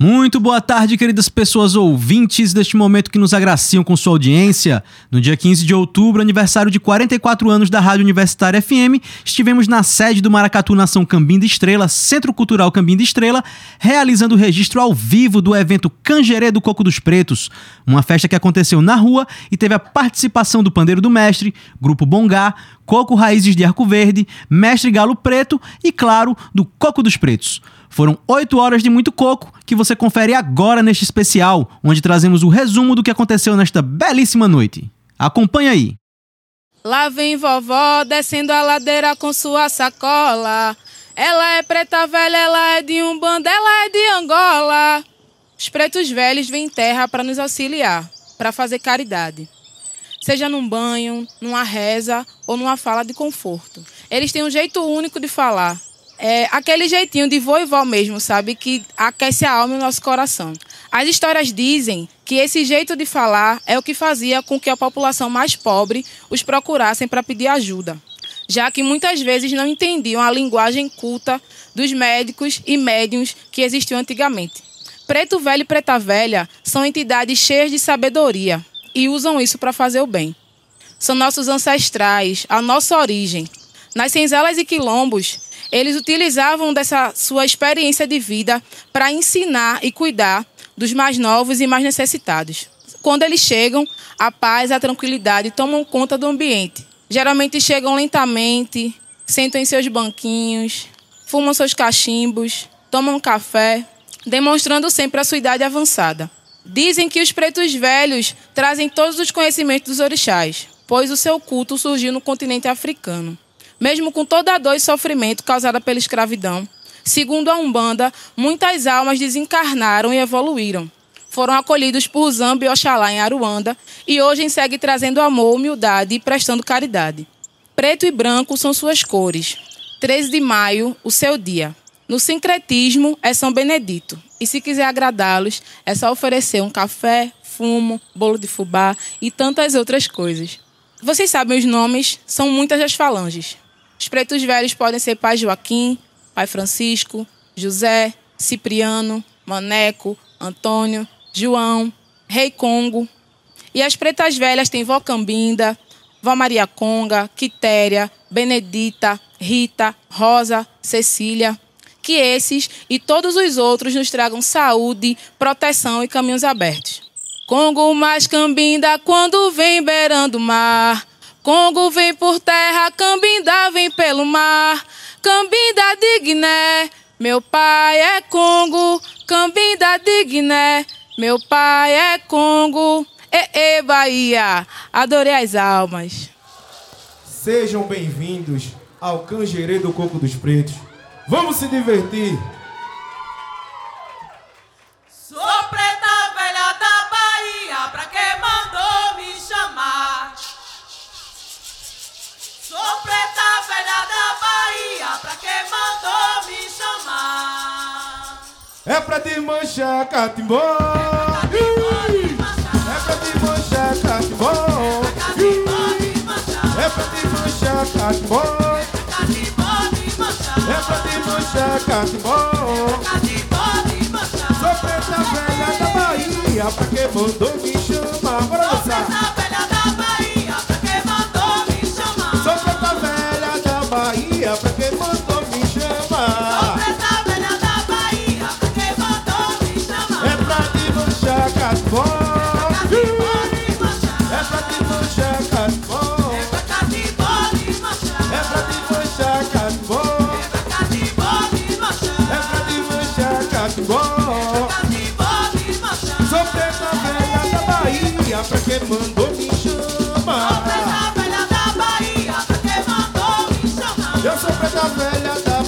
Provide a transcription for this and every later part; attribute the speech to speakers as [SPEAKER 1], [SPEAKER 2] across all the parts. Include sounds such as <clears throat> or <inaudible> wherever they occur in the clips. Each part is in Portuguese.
[SPEAKER 1] Muito boa tarde, queridas pessoas ouvintes deste momento que nos agraciam com sua audiência. No dia 15 de outubro, aniversário de 44 anos da Rádio Universitária FM, estivemos na sede do Maracatu Nação Cambinda Estrela, Centro Cultural Cambinda Estrela, realizando o registro ao vivo do evento Canjerê do Coco dos Pretos, uma festa que aconteceu na rua e teve a participação do Pandeiro do Mestre, Grupo Bongá, Coco Raízes de Arco Verde, Mestre Galo Preto e, claro, do Coco dos Pretos. Foram oito horas de muito coco que você confere agora neste especial, onde trazemos o resumo do que aconteceu nesta belíssima noite. Acompanhe aí.
[SPEAKER 2] Lá vem vovó descendo a ladeira com sua sacola. Ela é preta velha, ela é de Umbanda, ela é de Angola. Os pretos velhos vêm em terra para nos auxiliar, para fazer caridade. Seja num banho, numa reza ou numa fala de conforto. Eles têm um jeito único de falar, é aquele jeitinho de vô mesmo, sabe? Que aquece a alma e o nosso coração. As histórias dizem que esse jeito de falar é o que fazia com que a população mais pobre os procurassem para pedir ajuda, já que muitas vezes não entendiam a linguagem culta dos médicos e médiums que existiam antigamente. Preto Velho e Preta Velha são entidades cheias de sabedoria e usam isso para fazer o bem. São nossos ancestrais, a nossa origem. Nas senzalas e quilombos, eles utilizavam dessa sua experiência de vida para ensinar e cuidar dos mais novos e mais necessitados. Quando eles chegam, a paz a tranquilidade tomam conta do ambiente. Geralmente chegam lentamente, sentam em seus banquinhos, fumam seus cachimbos, tomam café, demonstrando sempre a sua idade avançada. Dizem que os pretos velhos trazem todos os conhecimentos dos orixás, pois o seu culto surgiu no continente africano mesmo com toda a dor e sofrimento causada pela escravidão. Segundo a Umbanda, muitas almas desencarnaram e evoluíram. Foram acolhidos por Zambi e Oxalá em Aruanda e hoje segue trazendo amor, humildade e prestando caridade. Preto e branco são suas cores. 13 de maio, o seu dia. No sincretismo é São Benedito. E se quiser agradá-los, é só oferecer um café, fumo, bolo de fubá e tantas outras coisas. Vocês sabem os nomes, são muitas as falanges. Os pretos velhos podem ser pai Joaquim, pai Francisco, José, Cipriano, Maneco, Antônio, João, Rei Congo. E as pretas velhas têm vó Cambinda, vó Maria Conga, Quitéria, Benedita, Rita, Rosa, Cecília. Que esses e todos os outros nos tragam saúde, proteção e caminhos abertos. Congo mais Cambinda quando vem beirando o mar. Congo vem por terra, Cambinda vem pelo mar. Cambinda de Guiné, meu pai é Congo. Cambinda de Guiné, meu pai é Congo. E, e Bahia, adorei as almas.
[SPEAKER 3] Sejam bem-vindos ao Canjerê do Coco dos Pretos. Vamos se divertir! Te manchar, catimbó. É pra te manchar, catimbó. É pra te manchar, catimbó. É pra te manchar, catimbó. Sou preta velha da Bahia, pra que mandou me chamar? Bora dançar.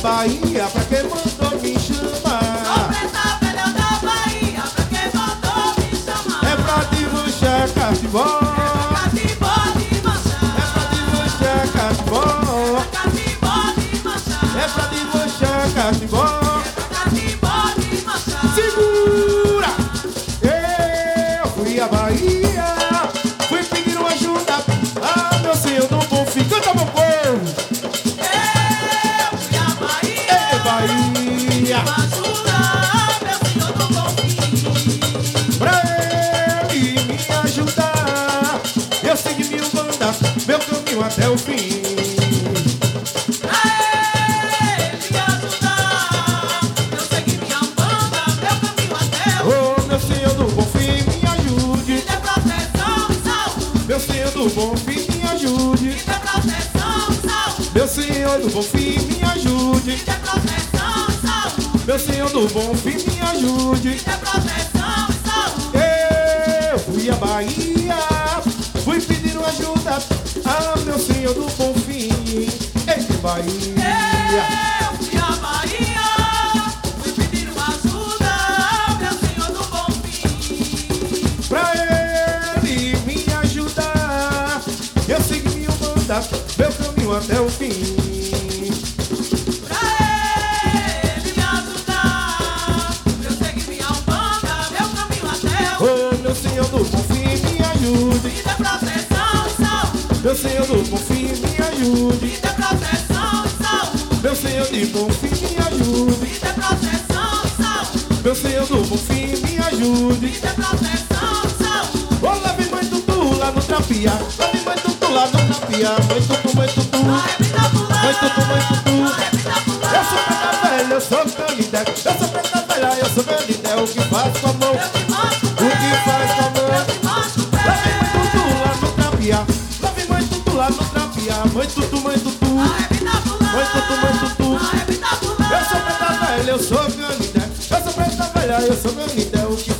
[SPEAKER 3] Bahia, pra quem mandou me
[SPEAKER 4] Sou chamar.
[SPEAKER 3] preta velha da Bahia, pra quem mandou me chamar. É pra te manchar, catimbó. Do bom fim,
[SPEAKER 4] me
[SPEAKER 3] ajude.
[SPEAKER 4] dê proteção e saúde.
[SPEAKER 3] Eu fui à Bahia, fui pedir uma ajuda a meu Senhor do bom fim. Ei, Bahia.
[SPEAKER 4] Eu fui à Bahia, fui pedir uma ajuda ao meu Senhor do bom fim.
[SPEAKER 3] Pra ele me ajudar, eu segui o manda, meu caminho até o fim. Senhor do bom fim, me ajude.
[SPEAKER 4] dê proteção e saúde,
[SPEAKER 3] Meu Senhor de bom fim, me ajude.
[SPEAKER 4] dê proteção e saúde,
[SPEAKER 3] Meu Senhor do bom fim, me ajude.
[SPEAKER 4] dê proteção e saúde.
[SPEAKER 3] Ô, leve mãe tutu lá no trapia. Leve mãe tutu lá no trapia. Mãe tutu, mãe tutu. Mãe tutu, mãe tutu. Eu sou preta velha, eu sou canidé. Eu sou preta velha, eu sou canidé. O que faz
[SPEAKER 4] eu
[SPEAKER 3] sou canidé. O que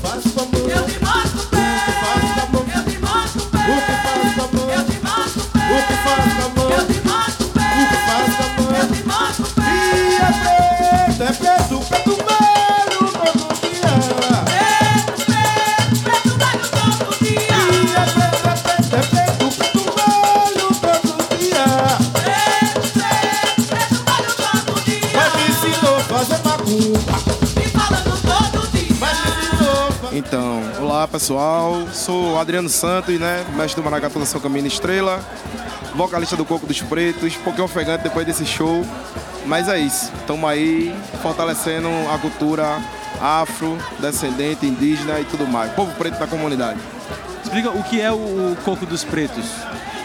[SPEAKER 5] pessoal, sou Adriano Santos, né? Mestre do Maracatu Nação Caminho Estrela, vocalista do Coco dos Pretos, pouquinho ofegante depois desse show. Mas é isso, estamos aí fortalecendo a cultura afro, descendente, indígena e tudo mais. Povo preto na comunidade.
[SPEAKER 1] Explica o que é o Coco dos Pretos.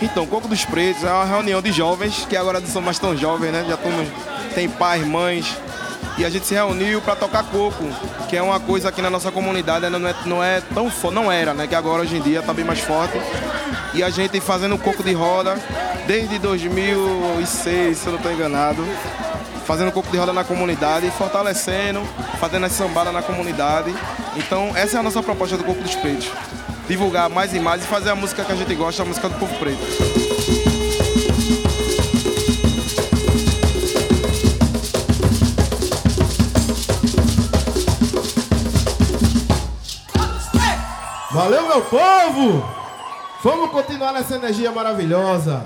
[SPEAKER 5] Então, Coco dos Pretos é uma reunião de jovens, que agora não são mais tão jovens, né? Já tão, tem pais, mães. E a gente se reuniu para tocar coco, que é uma coisa aqui na nossa comunidade não é, não é tão forte, não era, né? Que agora hoje em dia tá bem mais forte. E a gente fazendo coco de roda desde 2006, se eu não estou enganado. Fazendo coco de roda na comunidade, fortalecendo, fazendo as sambadas na comunidade. Então, essa é a nossa proposta do Coco dos Pretos. Divulgar mais e mais e fazer a música que a gente gosta, a música do povo preto.
[SPEAKER 3] Valeu, meu povo! Vamos continuar nessa energia maravilhosa.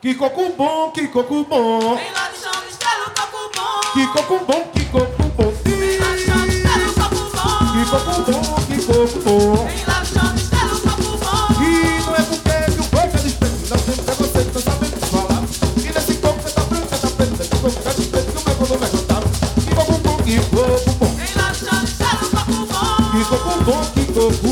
[SPEAKER 3] Que coco bom, que coco bom.
[SPEAKER 4] vem lá de chão estrela coco bom
[SPEAKER 3] Que coco bom, que coco bom.
[SPEAKER 4] vem lá de chão estrela coco
[SPEAKER 3] Que
[SPEAKER 4] bom
[SPEAKER 3] coco bom, que coco bom.
[SPEAKER 4] vem lá de chão estrela coco bom
[SPEAKER 3] E não é porque que o coco é desprezo. Não tem falar. E nesse coco você tá tá coco é que o. Que coco que coco
[SPEAKER 4] coco
[SPEAKER 3] Que coco que coco
[SPEAKER 4] coco
[SPEAKER 3] Que coco que coco
[SPEAKER 4] coco
[SPEAKER 3] é que coco desprezo. Sabemos falar. Nesse coco tá tá preto. Nesse coco é desprezo, que o meu quando vai. Que coco bom, que coco bom.
[SPEAKER 4] vem lá de chão estrela coco bom
[SPEAKER 3] Que coco bom, que coco bom.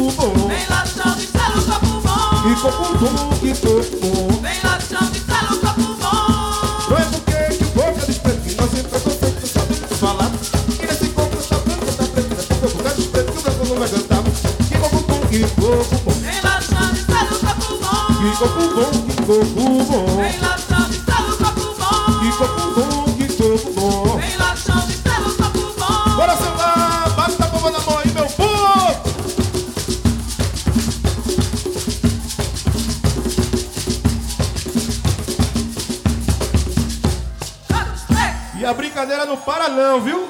[SPEAKER 3] não para não, viu?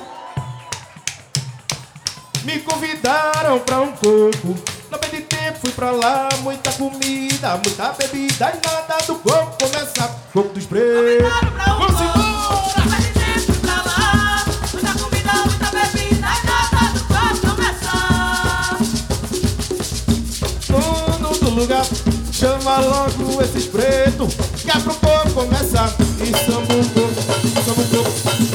[SPEAKER 3] Me convidaram pra um coco Não perdi tempo, fui pra lá Muita comida, muita bebida E nada do coco começar Coco dos pretos
[SPEAKER 4] Convidaram pra um
[SPEAKER 3] Vamos
[SPEAKER 4] coco,
[SPEAKER 3] embora!
[SPEAKER 4] perder tempo pra lá. Muita comida, muita bebida e nada do coco começar.
[SPEAKER 3] lugar. Chama logo esses pretos, que é pro povo começar. E samba um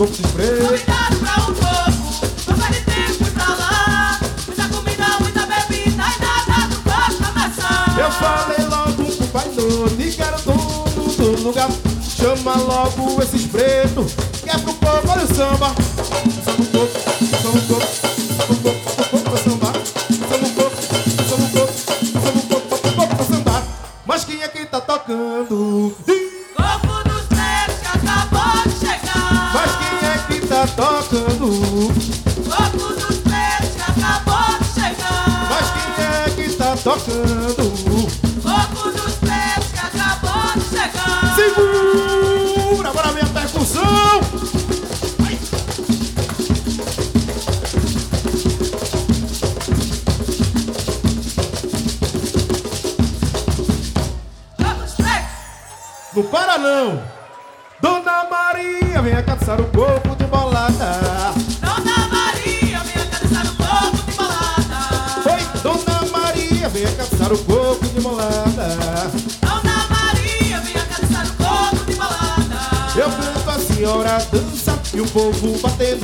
[SPEAKER 4] Corpo de. Convidado pra um pouco. Não vai de tempo pra lá. Muita comida, muita bebida e nada do corpo começar.
[SPEAKER 3] Eu falei logo pro pai dono e quero dono do lugar. Chama logo esses pretos, que é pro povo, olha o samba. Samba um pouco, samba um pouco, samba um pouco,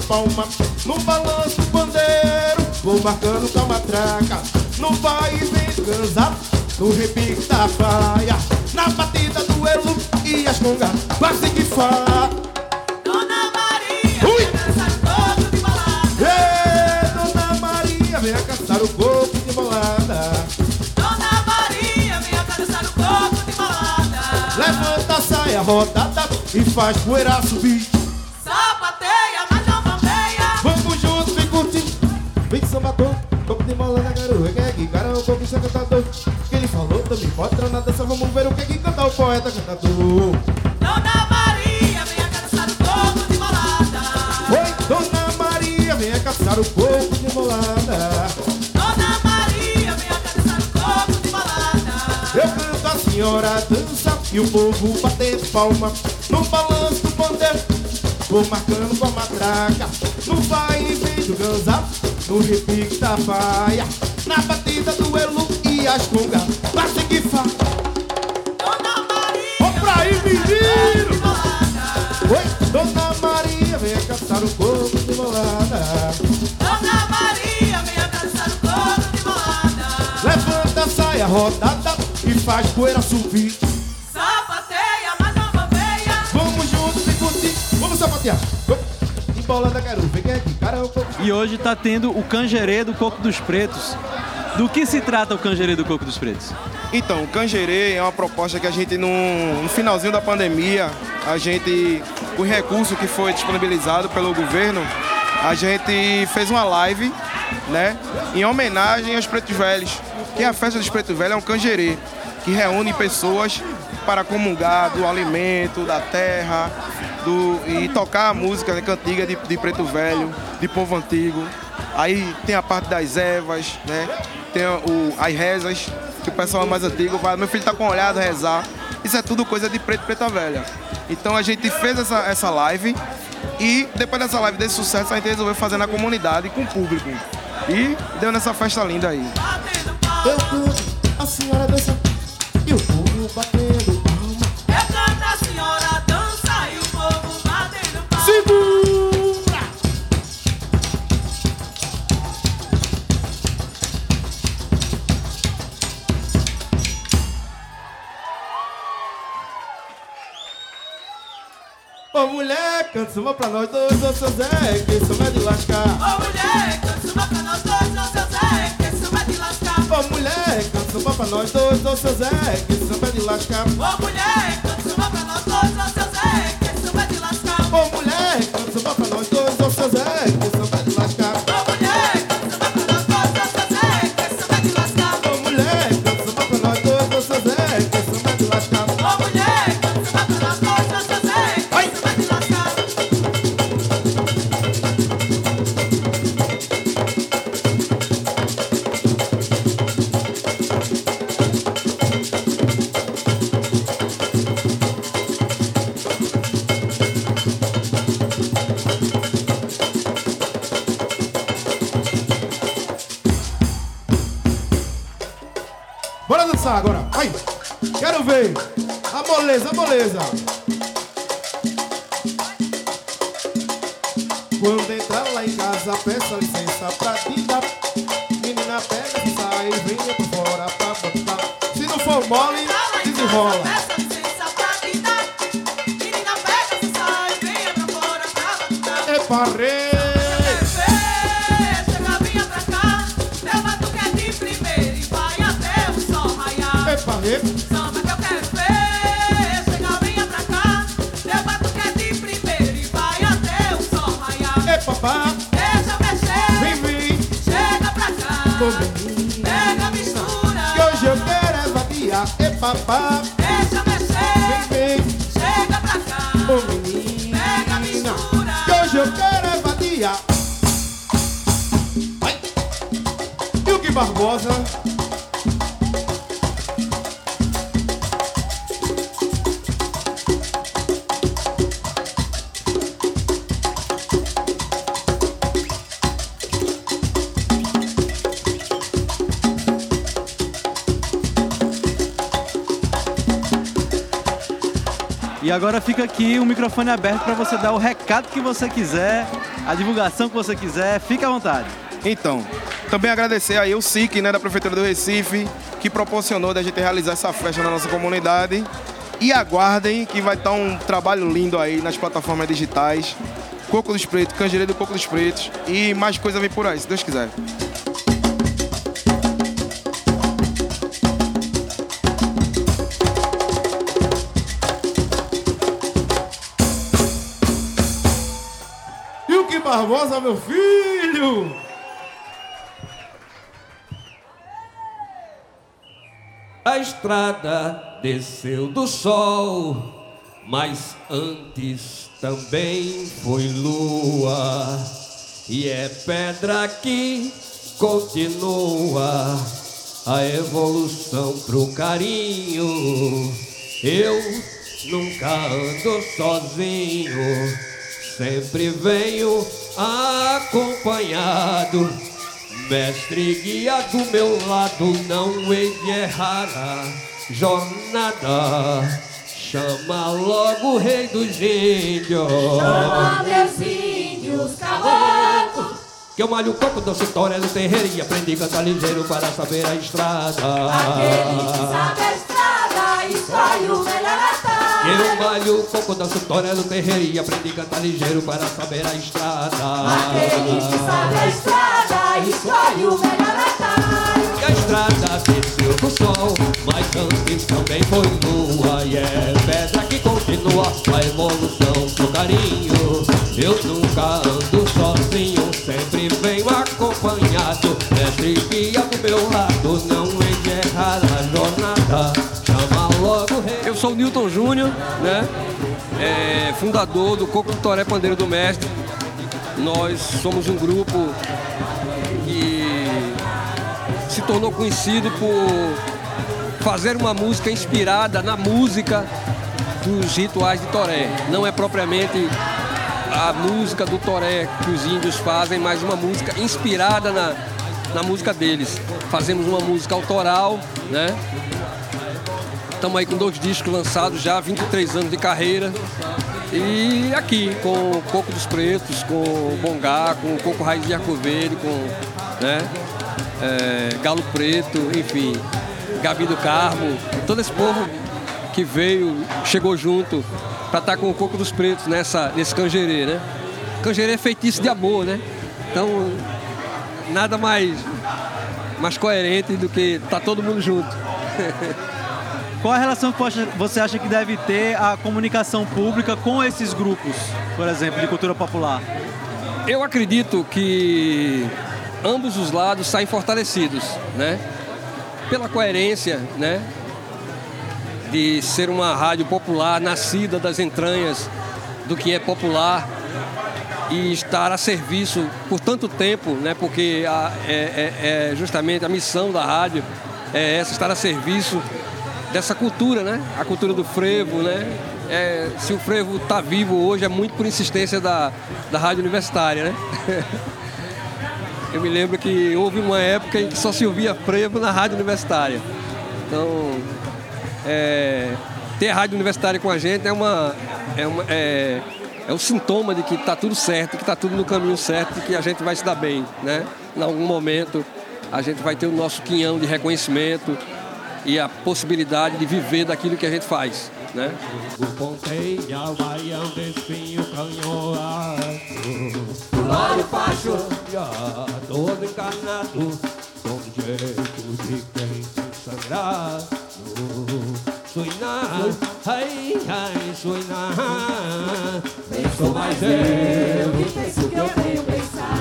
[SPEAKER 3] palma. No balanço bandeiro, vou marcando com a matraca. No vai e vem cansa, no repique da praia. Na batida do elo e as congas, quase que fala.
[SPEAKER 4] Dona Maria,
[SPEAKER 3] Ui.
[SPEAKER 4] no corpo de balada.
[SPEAKER 3] Ê, Dona Maria, venha caçar o corpo de bolada.
[SPEAKER 4] Dona Maria, minha cabeça no corpo de balada.
[SPEAKER 3] Levanta a saia rodada e faz poeira subir. Poeta cantador.
[SPEAKER 4] Dona Maria, minha cabeça no corpo de balada.
[SPEAKER 3] Oi, Dona Maria, venha caçar o corpo de bolada.
[SPEAKER 4] Dona Maria, minha cabeça no corpo de balada.
[SPEAKER 3] Eu canto, a senhora dança e o povo batendo palma no balanço do bandeiro. Vou marcando com a matraca no vai e vem do ganzá, no repique da faia, na batida do elo e as congas. Quase que fa. Menino! Oi, Dona Maria, venha caçar o corpo de bolada.
[SPEAKER 4] Dona Maria, minha cabeça no corpo de balada.
[SPEAKER 3] Levanta a saia rodada e faz poeira subir.
[SPEAKER 4] Sapateia, mas não bambeia.
[SPEAKER 3] Vamos juntos e curtir. Vamos sapatear. Embolada, quero ver quem é que cara é o corpo.
[SPEAKER 1] E hoje tá tendo o canjerê do Coco dos Pretos. Do que se trata o canjerê do Coco dos Pretos?
[SPEAKER 5] Então, o Cangerê é uma proposta que a gente, no, no finalzinho da pandemia, a gente, com o recurso que foi disponibilizado pelo governo, a gente fez uma live, né, em homenagem aos Pretos Velhos. Que a festa dos Pretos Velhos é um Cangerê, que reúne pessoas para comungar do alimento, da terra, do, e tocar a música né, cantiga de, de Preto Velho, de povo antigo. Aí tem a parte das ervas, né? Tem o, as rezas, que o pessoal mais antigo vai, meu filho tá com olhado rezar. Isso é tudo coisa de preto e preta velha. Então a gente fez essa, essa live e depois dessa live desse sucesso a gente resolveu fazer na comunidade com o público. E deu nessa festa linda aí.
[SPEAKER 3] Eu canto, a senhora dança e o povo batendo Ô mulher, canta samba pra nós dois, ô seu Zé, que samba é de lascar.
[SPEAKER 4] Ô mulher, canta samba pra nós dois, não seu Zé, que esse vai te lascar.
[SPEAKER 3] Ô mulher, canta samba pra nós dois, ô seu Zé, que samba é de lascar.
[SPEAKER 4] Ô mulher,
[SPEAKER 3] A moleza, a moleza. Quando entrar lá em casa, peça licença pra te dar. Menina, pega e sai, venha por fora pra botar. Se não for mole, desenrola.
[SPEAKER 4] Peça licença pra
[SPEAKER 3] papá.
[SPEAKER 4] Deixa mexer.
[SPEAKER 3] Vem, vem.
[SPEAKER 4] Chega pra cá.
[SPEAKER 3] Ô
[SPEAKER 4] Pega a
[SPEAKER 3] menina.
[SPEAKER 4] mistura.
[SPEAKER 3] Que hoje eu quero é. Vai. E o que Barbosa?
[SPEAKER 1] Agora fica aqui o microfone aberto para você dar o recado que você quiser, a divulgação que você quiser, fique à vontade.
[SPEAKER 5] Então, também agradecer aí o SIC, né, da Prefeitura do Recife, que proporcionou da gente realizar essa festa na nossa comunidade. E aguardem que vai estar um trabalho lindo aí nas plataformas digitais. Coco dos Pretos, Canjereiro do Coco dos Pretos e mais coisa vem por aí, se Deus quiser.
[SPEAKER 3] Barbosa, meu filho?
[SPEAKER 6] A estrada desceu do sol, mas antes também foi lua. E é pedra que continua a evolução pro carinho. Eu nunca ando sozinho, sempre venho acompanhado. Mestre guia do meu lado, não hei de errar a jornada. Chama logo o rei dos índios.
[SPEAKER 4] Chama meus índios caboclos.
[SPEAKER 6] Que eu malho o coco, danço história do terreiro e aprendi a cantar ligeiro para saber a estrada.
[SPEAKER 4] Aquele que sabe a estrada escolhe o melhor.
[SPEAKER 6] Eu malho o coco, danço história do terreiro aprendi a cantar ligeiro para saber a estrada.
[SPEAKER 4] Aquele que sabe a estrada escolhe o melhor atalho.
[SPEAKER 6] E a estrada desceu do sol, mas antes também foi lua. E é pedra que continua a evolução pro carinho. Eu nunca ando sozinho, sempre venho acompanhado. Mestre guia do meu lado, não hei de errar a jornada.
[SPEAKER 7] Sou o Newton Júnior, né? É, fundador do Coco Toré Pandeiro do Mestre. Nós somos um grupo que se tornou conhecido por fazer uma música inspirada na música dos rituais de Toré. Não é propriamente a música do Toré que os índios fazem, mas uma música inspirada na, na música deles. Fazemos uma música autoral, né? Estamos aí com dois discos lançados já, 23 anos de carreira. E aqui, com o Coco dos Pretos, com Bongá, com o Coco Raiz de com né, é, Galo Preto, enfim, Gabi do Carmo, todo esse povo que veio, chegou junto para estar com o Coco dos Pretos nessa, nesse canjerê, né? Canjerê é feitiço de amor, né? Então, nada mais, mais coerente do que tá todo mundo junto. <laughs>
[SPEAKER 1] Qual a relação que você- acha que deve ter a comunicação pública com esses grupos, por exemplo, de cultura popular?
[SPEAKER 7] Eu acredito que ambos os lados saem fortalecidos, né? Pela coerência, né? De ser uma rádio popular, nascida das entranhas do que é popular e estar a serviço por tanto tempo, né? Porque a- é, é- é justamente a missão da rádio é essa, estar a serviço dessa cultura, né? A cultura do frevo, né? É, se o frevo está vivo hoje é muito por insistência da, da rádio universitária, né? <laughs> Eu me lembro que houve uma época em que só se ouvia frevo na rádio universitária.
[SPEAKER 8] Então, é, ter a rádio universitária com a gente é uma. É, uma, é, é um sintoma de que está tudo certo, que está tudo no caminho certo, que a gente vai se dar bem, né? Em algum momento a gente vai ter o nosso quinhão de reconhecimento e a possibilidade de viver daquilo que a gente faz, né?
[SPEAKER 7] O ponteia, o baião de espinho canhoado.
[SPEAKER 6] Glória Facho,
[SPEAKER 7] Já todo encarnado Com jeito de quem tem sangrado Suinar, ai, ai, suinar Penso mais eu
[SPEAKER 6] que penso que eu tenho pensado.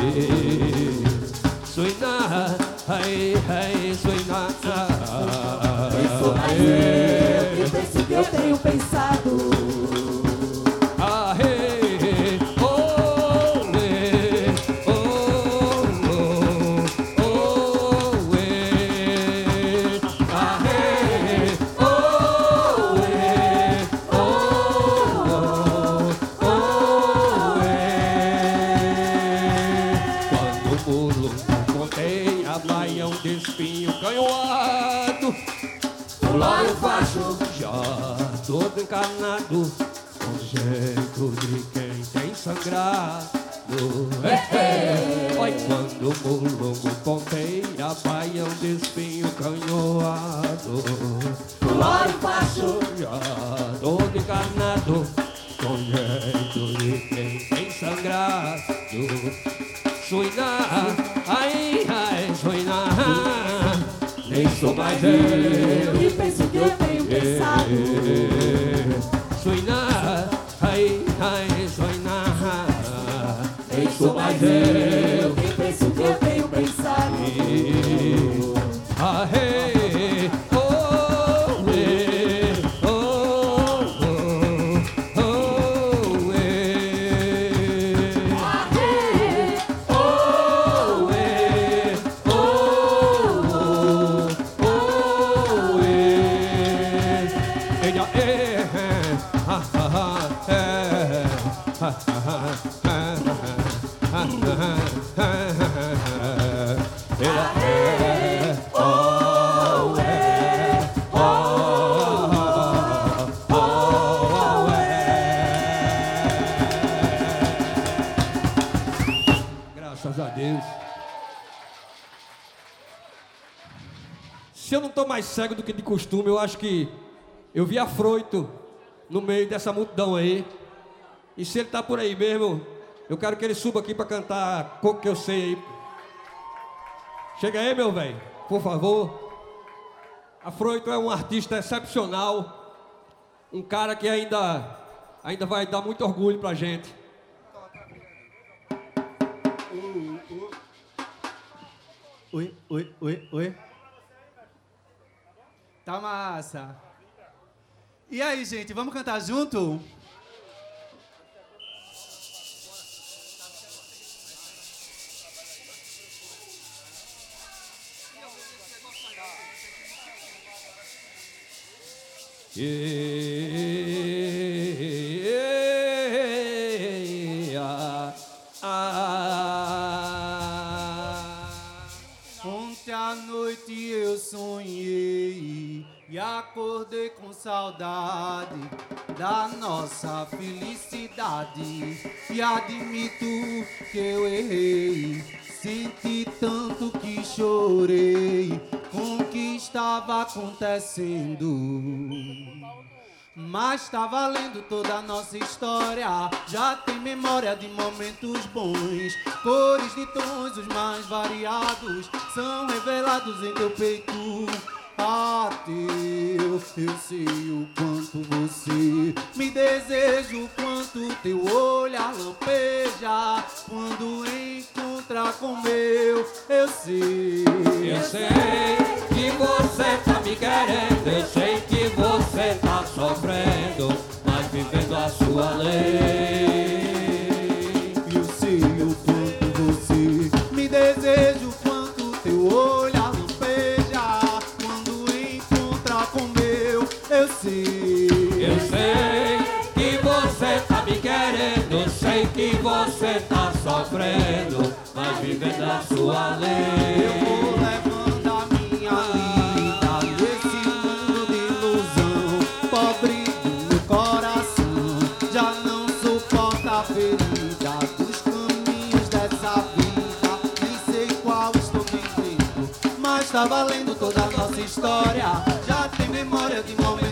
[SPEAKER 7] Suinar, ai, ai, suinar
[SPEAKER 6] Eu tenho pensado.
[SPEAKER 7] Encarnado, com jeito de quem tem sangrado. Oi, quando o mulungo ponteia, baião de espinho canhoado.
[SPEAKER 6] Glória Facho,
[SPEAKER 7] Já todo encarnado, com jeito de quem tem sangrado. Suinar, ai, ai, suinar, nem sou mais eu.
[SPEAKER 6] que penso que eu tenho pensado.
[SPEAKER 7] Costume, eu acho que eu vi Afroito no meio dessa multidão aí. E se ele tá por aí mesmo, eu quero que ele suba aqui para cantar Coco que eu sei aí. Chega aí, meu velho, por favor. Afroito é um artista excepcional. Um cara que ainda, ainda vai dar muito orgulho pra gente.
[SPEAKER 9] Oi, oi, oi, oi. Tá massa. E aí, gente, vamos cantar junto?
[SPEAKER 7] Ah.
[SPEAKER 9] Ontem à noite eu sonhei e acordei com saudade da nossa felicidade. E admito que eu errei, senti tanto que chorei com o que estava acontecendo. Mas tá valendo toda a nossa história. Já tem memória de momentos bons. Cores de tons, os mais variados, são revelados em teu peito. Teu, eu sei o quanto você me deseja, o quanto teu olhar lampeja. Quando encontra com meu, eu sei.
[SPEAKER 7] Eu sei que você tá me querendo, eu sei que você tá sofrendo, mas vivendo a sua lei. sofrendo, mas vivendo a sua lei.
[SPEAKER 9] Eu vou levando a minha vida nesse mundo de
[SPEAKER 6] ilusão. Pobre do coração, já não suporta a
[SPEAKER 9] ferida dos caminhos dessa vida. Nem sei
[SPEAKER 6] qual estou vivendo,
[SPEAKER 9] mas está valendo toda a nossa história. Já tem memória de momentos.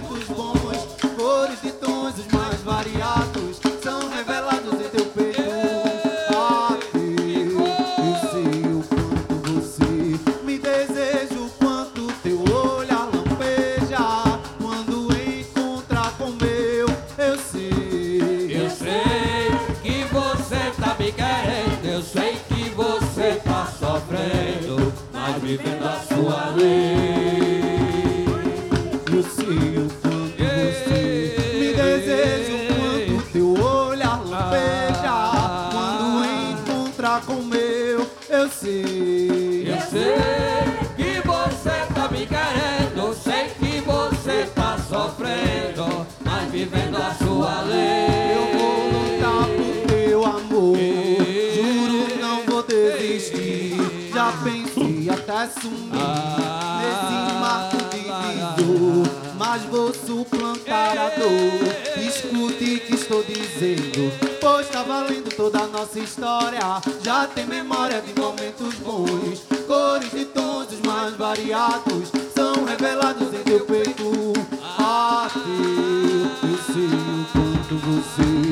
[SPEAKER 9] fazendo. Pois tá valendo toda a nossa história. Já tem memória de momentos bons. Cores de tons os mais variados são revelados em teu peito. aqui eu sei o quanto você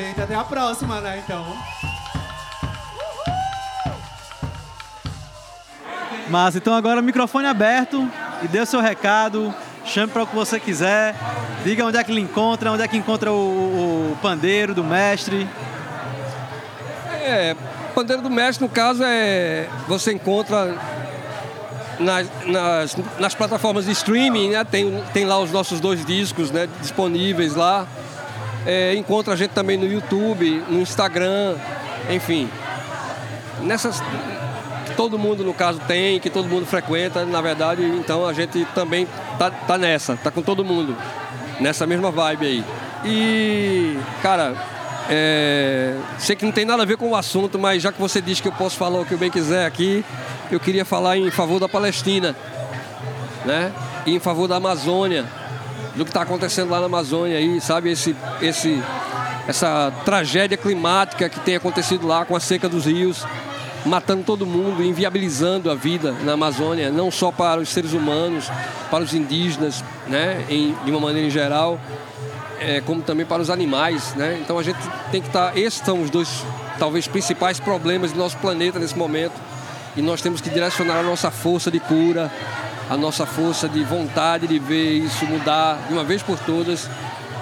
[SPEAKER 9] gente. Até a próxima, né? Então.
[SPEAKER 1] Mas então agora microfone aberto e dê o seu recado, chame para o que você quiser, diga onde é que ele encontra, onde é que encontra o, o- o pandeiro do mestre.
[SPEAKER 10] É, Pandeiro do Mestre, no caso, é você encontra nas, nas, nas plataformas de streaming, né? Tem, tem lá os nossos dois discos né? disponíveis lá. É, encontra a gente também no YouTube, no Instagram, enfim. Nessas. que Todo mundo, no caso, tem, que todo mundo frequenta, na verdade, então a gente também tá, tá nessa, tá com todo mundo, nessa mesma vibe aí. E, cara, é, sei que não tem nada a ver com o assunto, mas já que você diz que eu posso falar o que eu bem quiser aqui, eu queria falar em favor da Palestina, né? E em favor da Amazônia, do que está acontecendo lá na Amazônia aí, sabe? Esse, esse, essa tragédia climática que tem acontecido lá com a seca dos rios, matando todo mundo, inviabilizando a vida na Amazônia, não só para os seres humanos, para os indígenas, né? Em, de uma maneira em geral é, como também para os animais, né? Então a gente tem que estar. esses são os dois, talvez, principais problemas do nosso planeta nesse momento. E nós temos que direcionar a nossa força de cura, a nossa força de vontade de ver isso mudar de uma vez por todas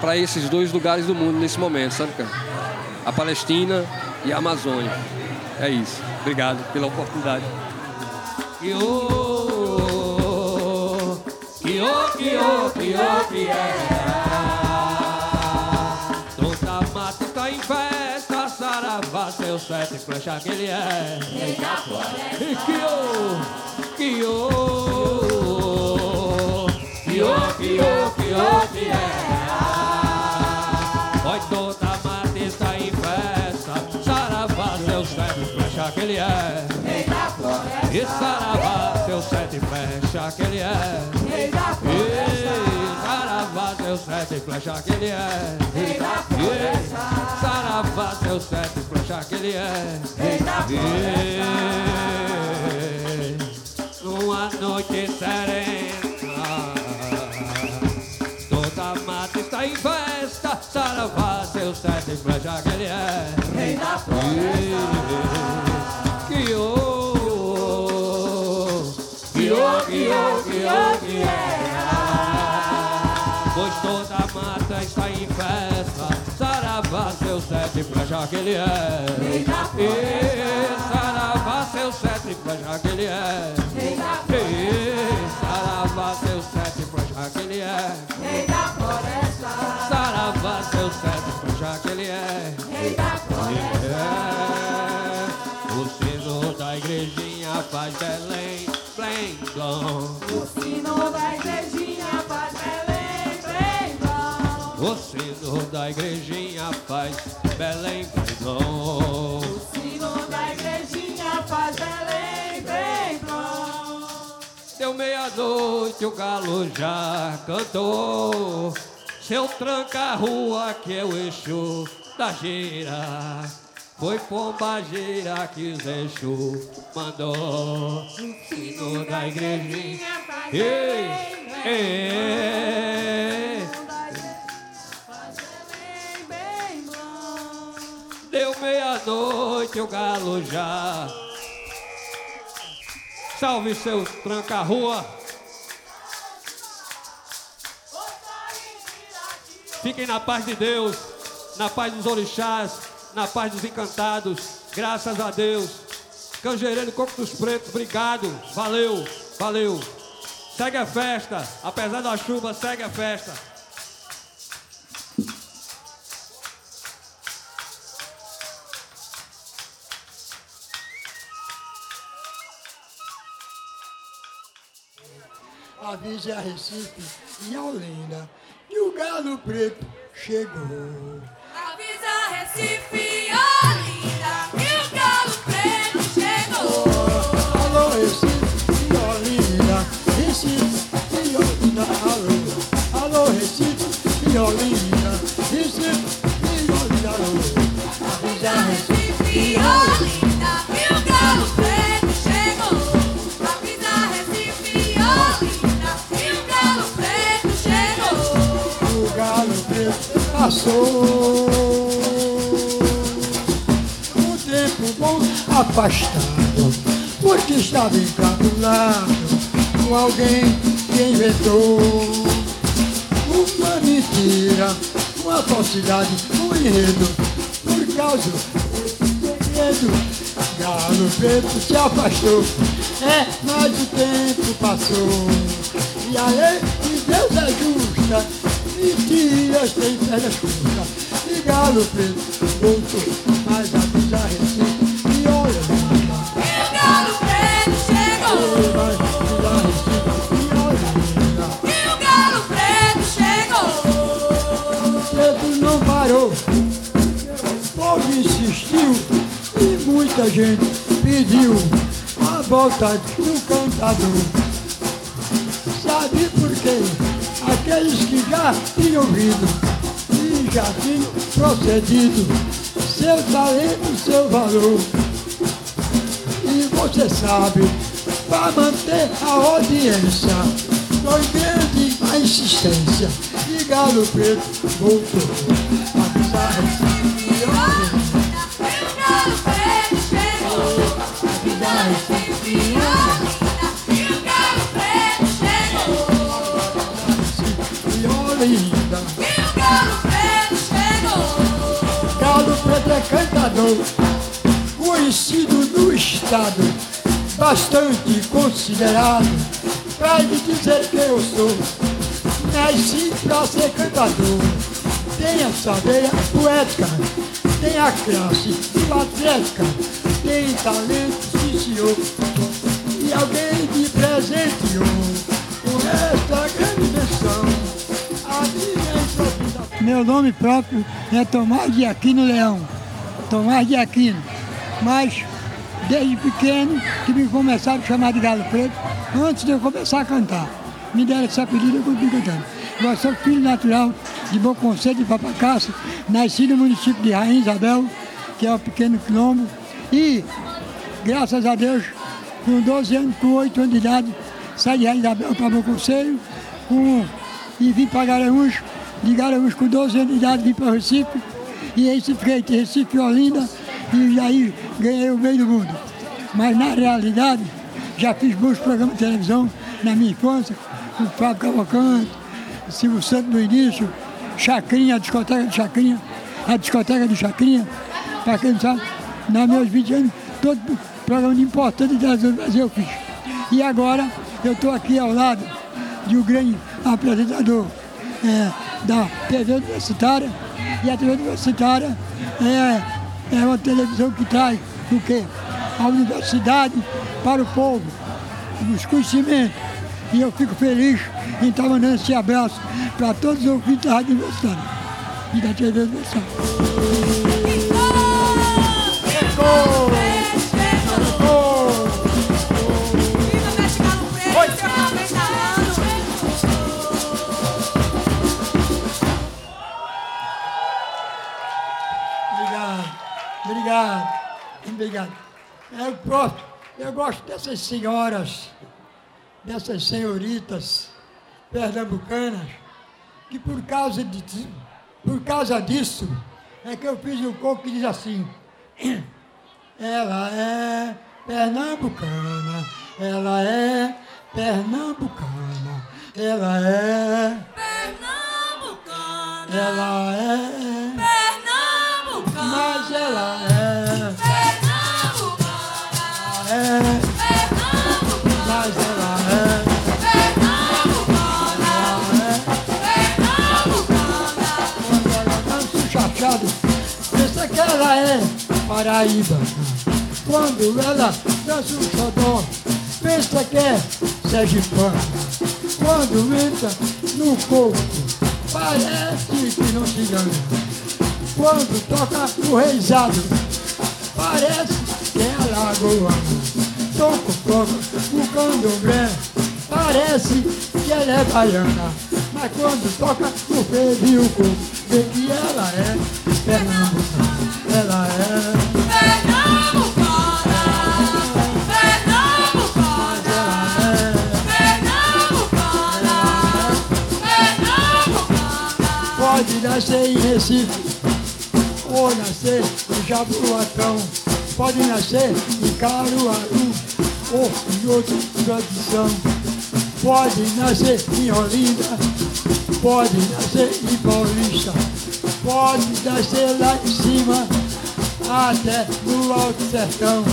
[SPEAKER 10] para esses dois lugares do mundo nesse momento, sabe, cara? A Palestina e a Amazônia. É isso. Obrigado pela oportunidade.
[SPEAKER 7] Kio, Toda mata está em festa, saravá, seu sete flecha que ele é. E kio, kio, kio, kio, kio, que é. Oi, toda mata está em festa, saravá, seu sete flecha que ele é. E saravá, seu sete flecha que ele é. E saravá, seu sete flecha que ele é. E saravá, seu sete flecha que ele é. E numa noite serena, toda mata está em festa. Saravá, seu sete flecha que ele é. Que o que o que o que é Pois toda mata está em festa Saravá, seu sete flecha que ele é. E saravá, da igrejinha faz Belém, blom.
[SPEAKER 4] O sino da igrejinha faz Belém, Belém.
[SPEAKER 7] Deu meia-noite, o galo já cantou. Seu tranca a rua que é o eixo da gira. Foi pomba gira que o Zé Exu mandou. O sino da igrejinha
[SPEAKER 4] faz
[SPEAKER 7] Ei,
[SPEAKER 4] Belém,
[SPEAKER 7] ei. Meia-noite, o galo já. Salve seus tranca-rua. Fiquem na paz de Deus. na paz dos orixás, na paz dos encantados. Graças a Deus. Canjereiro Coco dos Pretos, obrigado. Valeu, valeu. Segue a festa. Apesar da chuva, segue a festa.
[SPEAKER 11] Avise a Recife e a Olinda que o galo preto chegou.
[SPEAKER 4] Avisa Recife e Olinda que o galo preto chegou.
[SPEAKER 11] Alô Recife e Olinda, Recife e Olinda, alô. Alô Recife e Olinda, Recife e Olinda, alô. Avise a Recife
[SPEAKER 4] E Olinda
[SPEAKER 11] passou. Um tempo bom afastado, porque estava encabulado com alguém que inventou uma mentira, uma falsidade, um enredo, por causa do medo. Galo preto se afastou, é, mas o tempo passou. E a lei de Deus é justa, mentiras têm pernas curtas. E galo preto voltou, mas avisa Recife e olha.
[SPEAKER 4] E o galo preto chegou.
[SPEAKER 11] Mas Recife e olha.
[SPEAKER 4] E o galo preto chegou.
[SPEAKER 11] Pedro não parou. O povo insistiu e muita gente pediu a volta do cantador. Sabe por quê? Aqueles que já tinham vindo e já tinham procedido, seu talento, seu valor. E você sabe, para manter a audiência, foi grande a insistência. E Galo Preto voltou. Avisar Recife cantador, conhecido no estado, bastante considerado. Pra lhe dizer quem eu sou, nasci pra ser cantador. Tem essa veia poética, tem a classe atlética, tem talento, sim senhor. E alguém me presenteou com esta grande menção. A. Meu nome próprio é Tomás de Aquino Leão. Tomás de Aquino. Mas desde pequeno que me começaram a chamar de Galo Preto, antes de eu começar a cantar. Me deram esse apelido e eu continuo cantando. Eu sou filho natural de Bom Conselho de Papacassa, nasci no município de Rainha Isabel, que é o pequeno quilombo. E, graças a Deus, com 12 anos, com 8 anos de idade, saí de Rainha Isabel para Bom Conselho com, e vim para Garanhuns. De Garanhuns, com 12 anos de idade, vim para Recife. E Recife e Olinda e aí ganhei o meio do mundo. Mas na realidade, já fiz bons programas de televisão na minha infância, o Fábio Cavalcante, Silvio Santos no início, Chacrinha, a discoteca de Chacrinha, a discoteca de Chacrinha, para quem não sabe, nos meus 20 anos, todo programa de importante da do Brasil eu fiz. E agora eu estou aqui ao lado de um grande apresentador é, da TV Universitária, e a TV Universitária é, é uma televisão que traz o quê? A universidade para o povo, os conhecimentos. E eu fico feliz em estar mandando esse abraço para todos os ouvintes da Rádio Universitária e da TV Universitária. Obrigado, obrigado. É o próximo. Eu gosto dessas senhoras, dessas senhoritas pernambucanas, que por causa, de, por causa disso é que eu fiz um coco que diz assim. <clears throat> Ela é pernambucana, ela é pernambucana, ela é,
[SPEAKER 4] Pernambucana,
[SPEAKER 11] ela é. É paraíba. Quando ela dança um xodó, pensa que é sergipana. Quando entra no corpo, parece que não se engana. Quando toca o reizado, parece que é alagoana. Toca, toca o candomblé, parece que ela é baiana. Mas quando toca o frevo e o coco, vê que ela é pernambucana. Ela é... Pode nascer em Recife, ou nascer em Jaboatão, pode nascer em Caruaru, ou em outra tradição. Pode nascer em Olinda, pode nascer em Paulista, pode nascer lá em cima, até no Alto Sertão.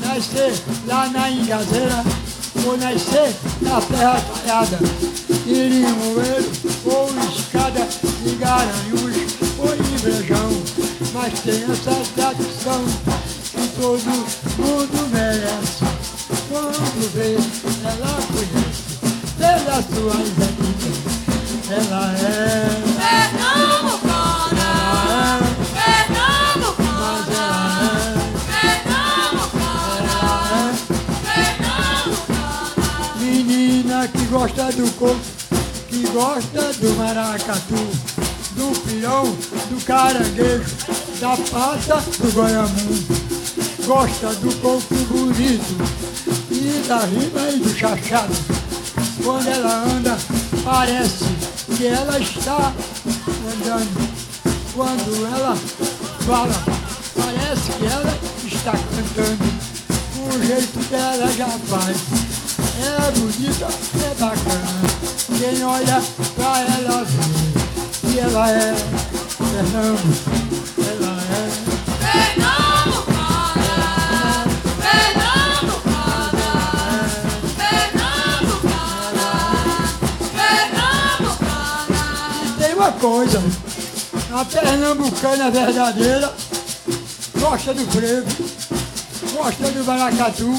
[SPEAKER 11] Nascer lá na Engazeira, ou nascer na Terra Talhada, em Limoeiro, ou escada de Garanhuns, ou em Brejão. Mas tem essa tradição que todo mundo merece. Quando vê, ela conhece, pela sua identidade. Ela é. Mas ela é. Menina que gosta do corpo, que gosta do maracatu, do peão, do caranguejo, da pata do goiamum. Gosta do corpo bonito e da rima e do chachado. Quando ela anda, parece que ela está andando. Quando ela fala, parece que ela está cantando. O jeito dela já faz. É bonita, é bacana. Quem olha pra ela vê que ela é Fernando. Coisa, a pernambucana verdadeira gosta do frevo, gosta do baracatu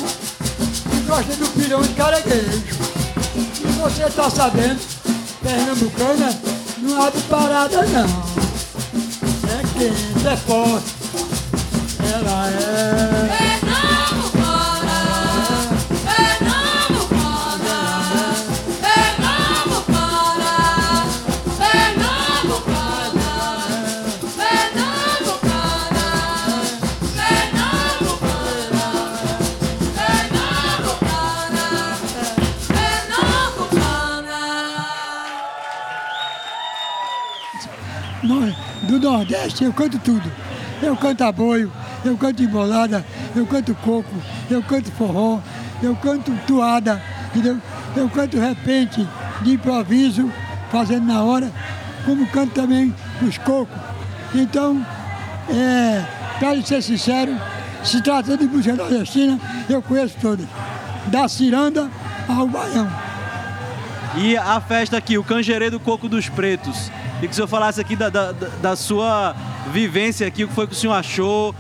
[SPEAKER 11] e gosta do pirão de caranguejo. E você tá sabendo, pernambucana não abre parada não. É quente, é forte. Ela é. Nordeste eu canto tudo. Eu canto aboio, eu canto embolada, eu canto coco, eu canto forró, eu canto toada, entendeu? Eu canto repente, de improviso, fazendo na hora, como canto também os cocos. Então, é, para ser sincero, se tratando de música nordestina, eu conheço todas. Da ciranda ao baião.
[SPEAKER 1] E a festa aqui, o Canjerê do Coco dos Pretos. E que o senhor falasse aqui da, da, da- sua vivência aqui, o que foi que o senhor achou,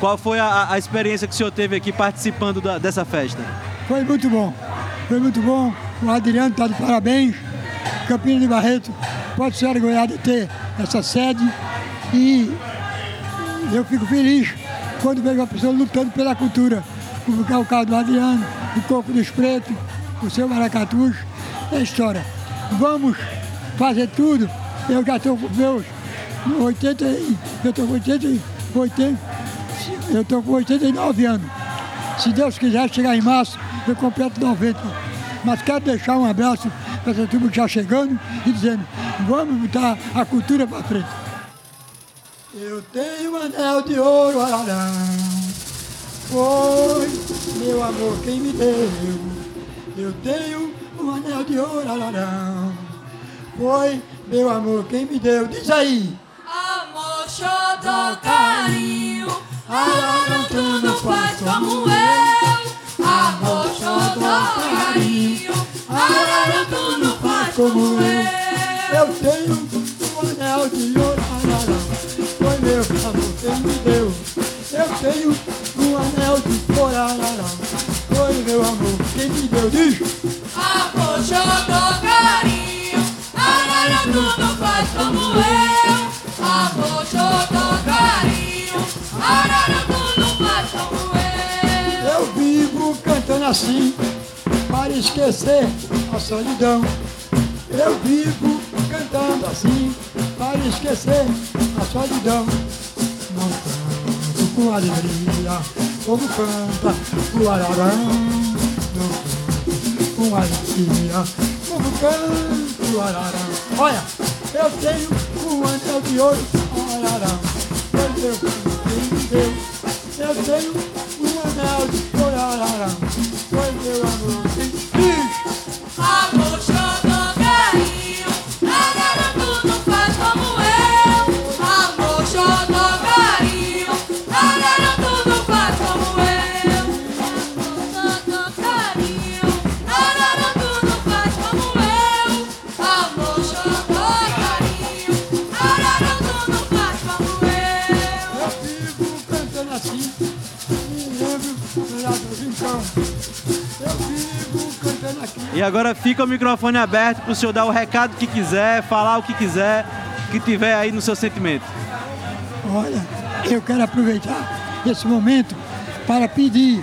[SPEAKER 1] qual foi a, a experiência que o senhor teve aqui participando da- dessa festa.
[SPEAKER 11] Foi muito bom. Foi muito bom. O Adriano está de parabéns. Campina de Barreto pode ser orgulhado de ter essa sede. E eu fico feliz quando vejo uma pessoa lutando pela cultura. Como é o caso do Adriano, do Corpo dos Pretos, o seu Maracatus. É história. Vamos fazer tudo. Eu já estou com meus 80, e- eu estou com 80, e- 80, eu estou com 89 anos. Se Deus quiser chegar em março, eu completo 90. Mas quero deixar um abraço para essa turma que está chegando e dizendo, vamos botar a cultura para frente. Eu tenho um anel de ouro, ararão. Foi meu amor quem me deu. Eu tenho um anel de ouro, ararão. Foi meu amor quem me deu. Diz aí.
[SPEAKER 4] Amor, xodó, carinho
[SPEAKER 11] Ararão, tu não faz como
[SPEAKER 4] eu Amor, xodó, carinho
[SPEAKER 11] Ararão, tu não faz como eu. Eu tenho um anel de ouro. Foi meu amor, quem me deu? Eu tenho um anel de porarará. Foi meu amor, quem me deu? Diz!
[SPEAKER 12] Amor, xodó, carinho, arara, tu não faz como eu. Amor, xodó, carinho, arara, tu não faz como eu.
[SPEAKER 11] Eu vivo cantando assim, para esquecer a solidão. Eu vivo cantando assim, para esquecer a solidão. Não canto com alegria, como canta o ararão. Não canto com alegria, como canta o ararão. Olha, eu tenho um anel de ouro, ararão. Foi Deus quem me deu. Eu tenho um anel de ouro, ararão. Foi meu amor diz.
[SPEAKER 12] Amor,
[SPEAKER 1] agora fica o microfone aberto para o senhor dar o recado que quiser, falar o que quiser, que tiver aí no seu sentimento.
[SPEAKER 11] Olha, eu quero aproveitar esse momento para pedir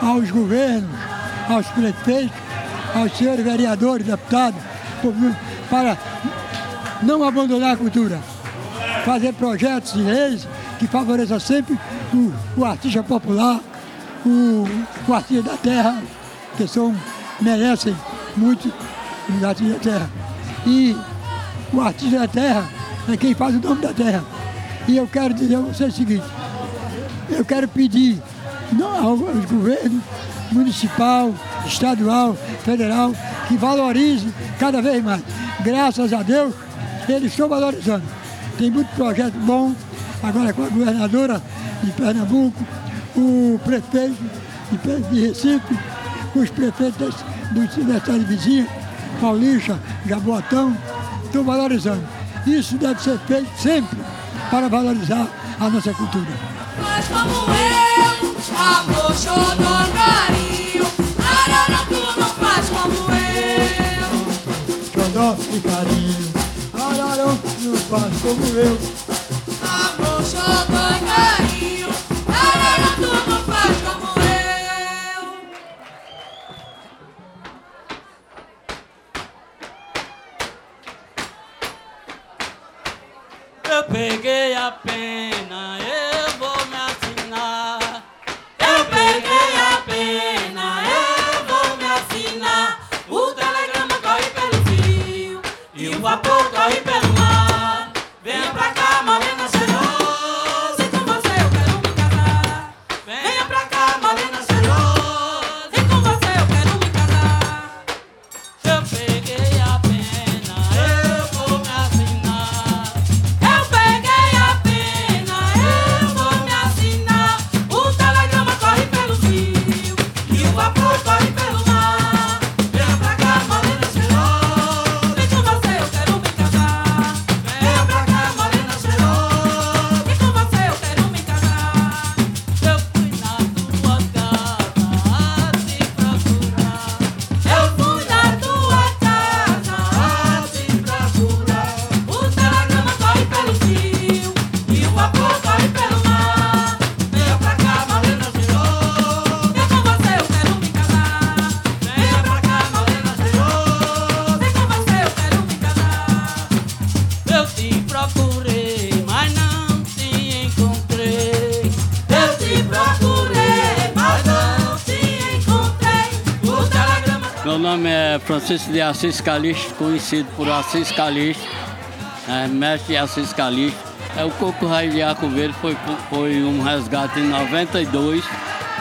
[SPEAKER 11] aos governos, aos prefeitos, aos senhores vereadores, deputados, para não abandonar a cultura, fazer projetos de leis que favoreçam sempre o, o artista popular, o, o artista da terra, que são, merecem muito os artistas da terra. E o artista da terra é quem faz o nome da terra. E eu quero dizer a você o seguinte, eu quero pedir aos governos municipal, estadual, federal, que valorize cada vez mais. Graças a Deus, eles estão valorizando. Tem muito projeto bom, agora com a governadora de Pernambuco, o prefeito de Recife, os prefeitos das, do- das cidades vizinhas, Paulista, Jaboatão, estão valorizando. Isso deve ser feito sempre para valorizar a nossa cultura.
[SPEAKER 12] faz como eu. Amor, xodó, carinho, arara, tu não faz como eu.
[SPEAKER 11] Xodó e carinho, ararão não faz como eu.
[SPEAKER 12] Amor, xodó, carinho,
[SPEAKER 13] peguei a
[SPEAKER 14] Francisco de Assis Calixto, conhecido por Assis Calixto, é, mestre Assis Calixto. É, o Coco Raio de Arco Verde foi, foi um resgate em 92,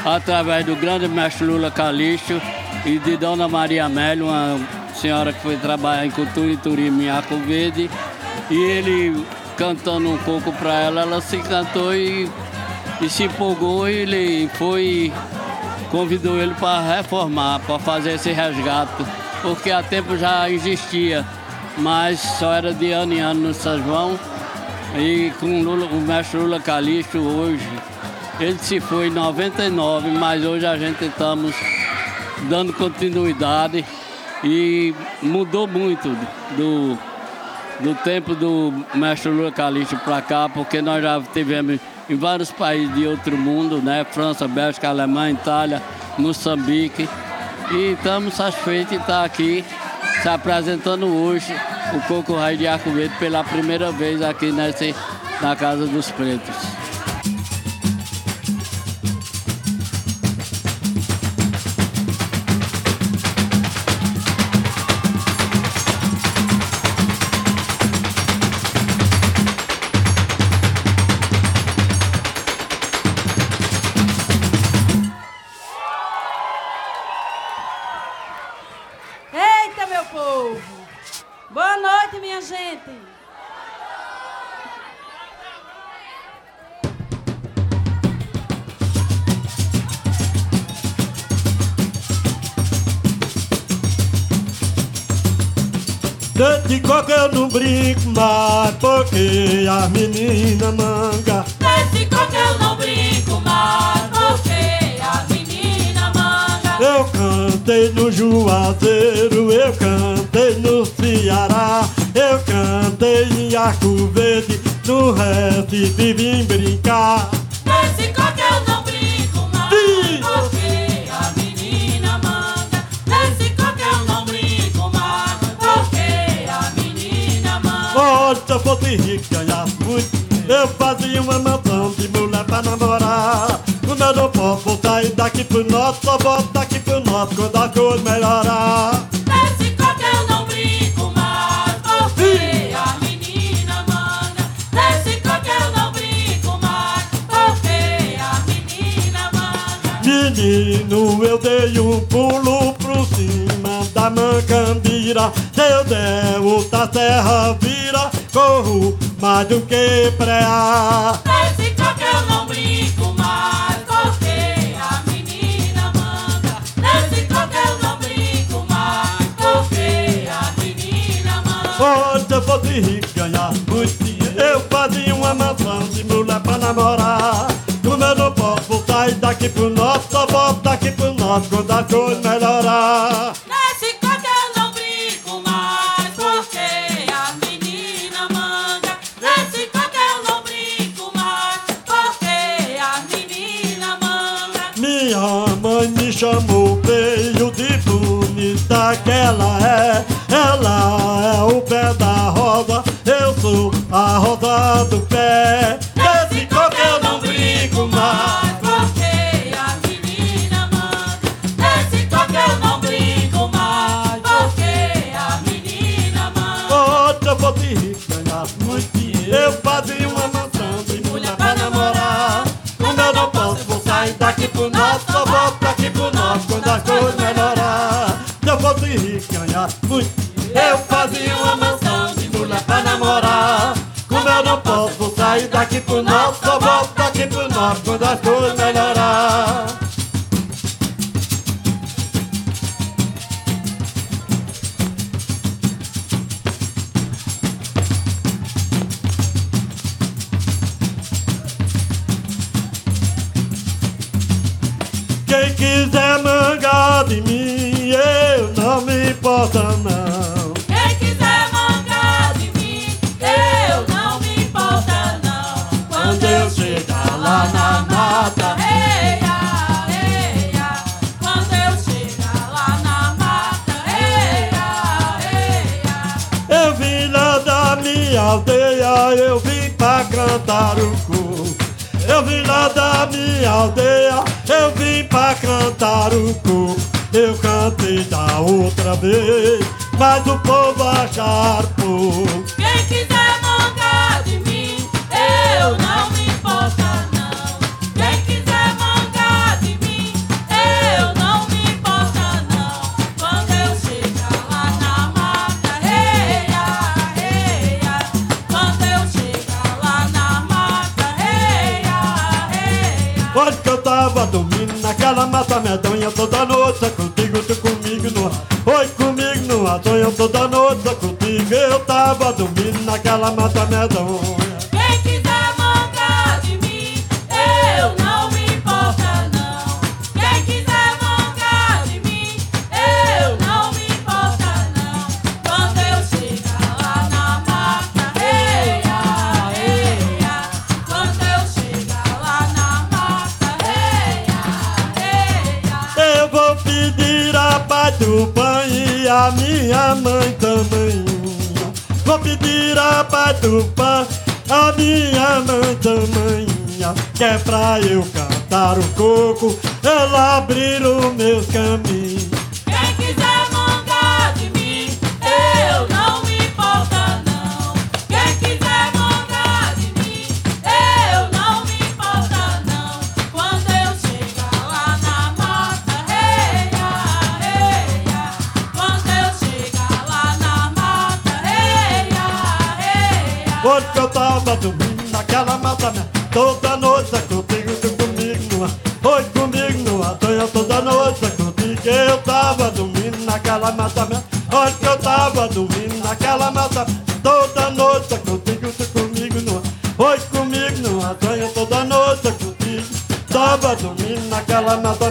[SPEAKER 14] através do grande mestre Lula Calixto e de Dona Maria Amélia, uma senhora que foi trabalhar em cultura e turismo em Arco Verde. E ele cantando um coco para ela, ela se cantou e, e se empolgou e ele foi convidou ele para reformar, para fazer esse resgate, porque há tempo já existia, mas só era de ano em ano no São João. E com Lula, o mestre Lula Calixto hoje, ele se foi em 99, mas hoje a gente estamos dando continuidade e mudou muito do, do tempo do mestre Lula Calixto para cá, porque nós já tivemos em vários países de outro mundo, né? França, Bélgica, Alemanha, Itália, Moçambique. E estamos satisfeitos de estar aqui se apresentando hoje o Coco Raio de Arco Verde pela primeira vez aqui nesse, na Casa dos Pretos.
[SPEAKER 15] Não brinco mais porque a menina manga
[SPEAKER 13] Nesse coco eu não brinco mais, porque a menina manga.
[SPEAKER 15] Eu cantei no Juazeiro, eu cantei no Ceará Eu cantei em Arco Verde, no Recife vim brincar
[SPEAKER 13] Nesse coco eu não eu
[SPEAKER 15] fosse rico ganhasse muito. Eu fazia uma mansão de mulher pra namorar. Como eu não posso sair daqui pro norte Só volto daqui pro norte quando a coisa melhorar
[SPEAKER 13] Nesse coco eu não brinco mais, porque a menina manga. Nesse coco eu não brinco mais, porque a menina manga.
[SPEAKER 15] Menino, eu dei um pulo pro cima da mancambira eu der outra serra vira Corro mais do que preá
[SPEAKER 13] Nesse coco eu não brinco mais, porque a menina manga. Nesse coco eu não brinco mais, porque a menina manga.
[SPEAKER 15] Olha, se eu fosse rico ganhasse muito dinheiro Eu fazia uma mansão de mulher pra namorar Como eu não posso sair daqui pro norte Só volto daqui pro norte quando a coisa melhorar ela é Eu fazia uma mansão de mulher pra namorar. Como eu não posso, sair daqui pro norte Só volto daqui pro norte quando as coisas
[SPEAKER 13] também. Que é pra eu cantar o coco, ela abrir os meus caminhos.
[SPEAKER 16] Quem quiser mangar de mim, eu não me importa não. Quem quiser mangar de mim, eu não me importa não. Quando eu chegar lá na mata, eia, eia. Quando eu chegar lá na mata, eia, eia.
[SPEAKER 13] Porque eu tava dormindo naquela mata minha Toda naquela mata minha Olha que eu tava dormindo naquela mata Toda noite contigo, tu comigo numa Oi comigo numa tonha Toda noite contigo Tava dormindo naquela mata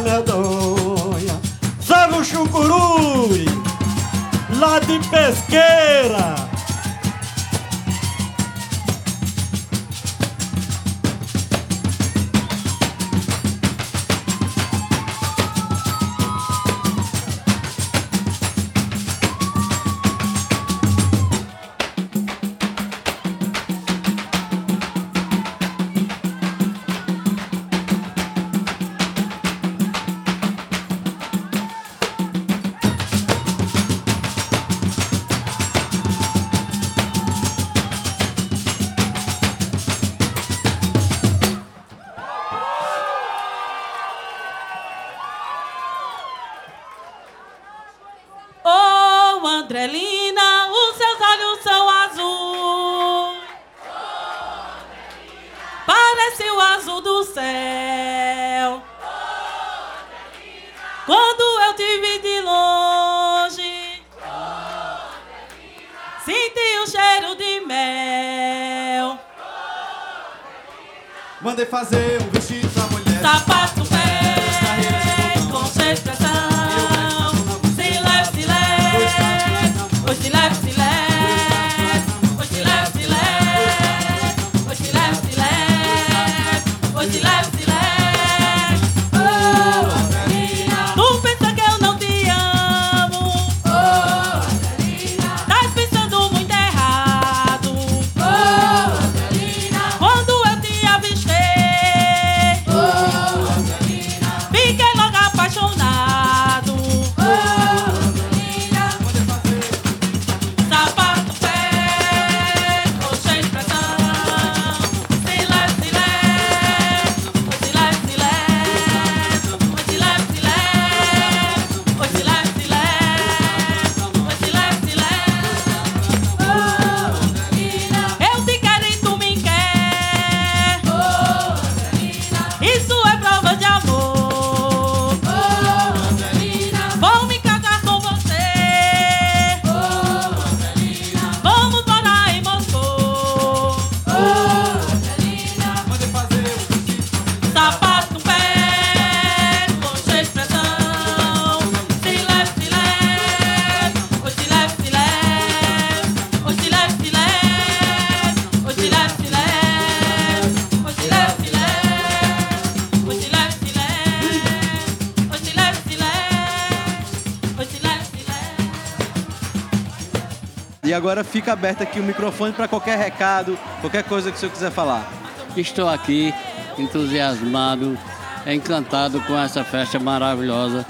[SPEAKER 16] E
[SPEAKER 1] agora fica aberto aqui o microfone para qualquer recado, qualquer coisa que o senhor quiser falar.
[SPEAKER 14] Estou aqui entusiasmado, encantado com essa festa maravilhosa.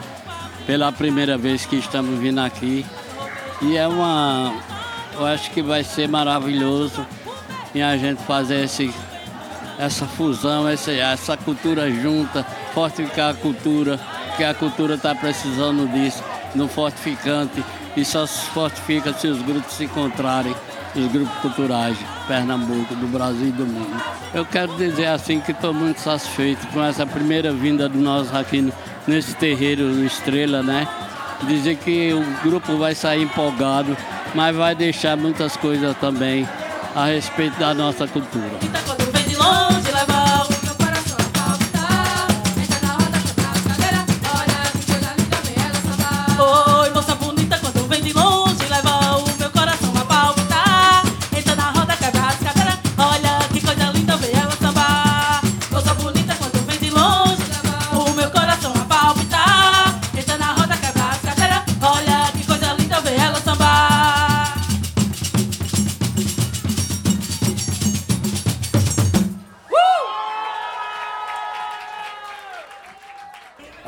[SPEAKER 14] Pela primeira vez que estamos vindo aqui. E é uma. Eu acho que vai ser maravilhoso em a gente fazer esse, essa fusão, esse, essa cultura junta, fortificar a cultura, que a cultura está precisando disso, no fortificante. E só se fortifica se os grupos se encontrarem, os grupos culturais de Pernambuco, do Brasil e do mundo. Eu quero dizer assim que estou muito satisfeito com essa primeira vinda do nosso aqui nesse terreiro Estrela, né? Dizer que o grupo vai sair empolgado, mas vai deixar muitas coisas também a respeito da nossa cultura.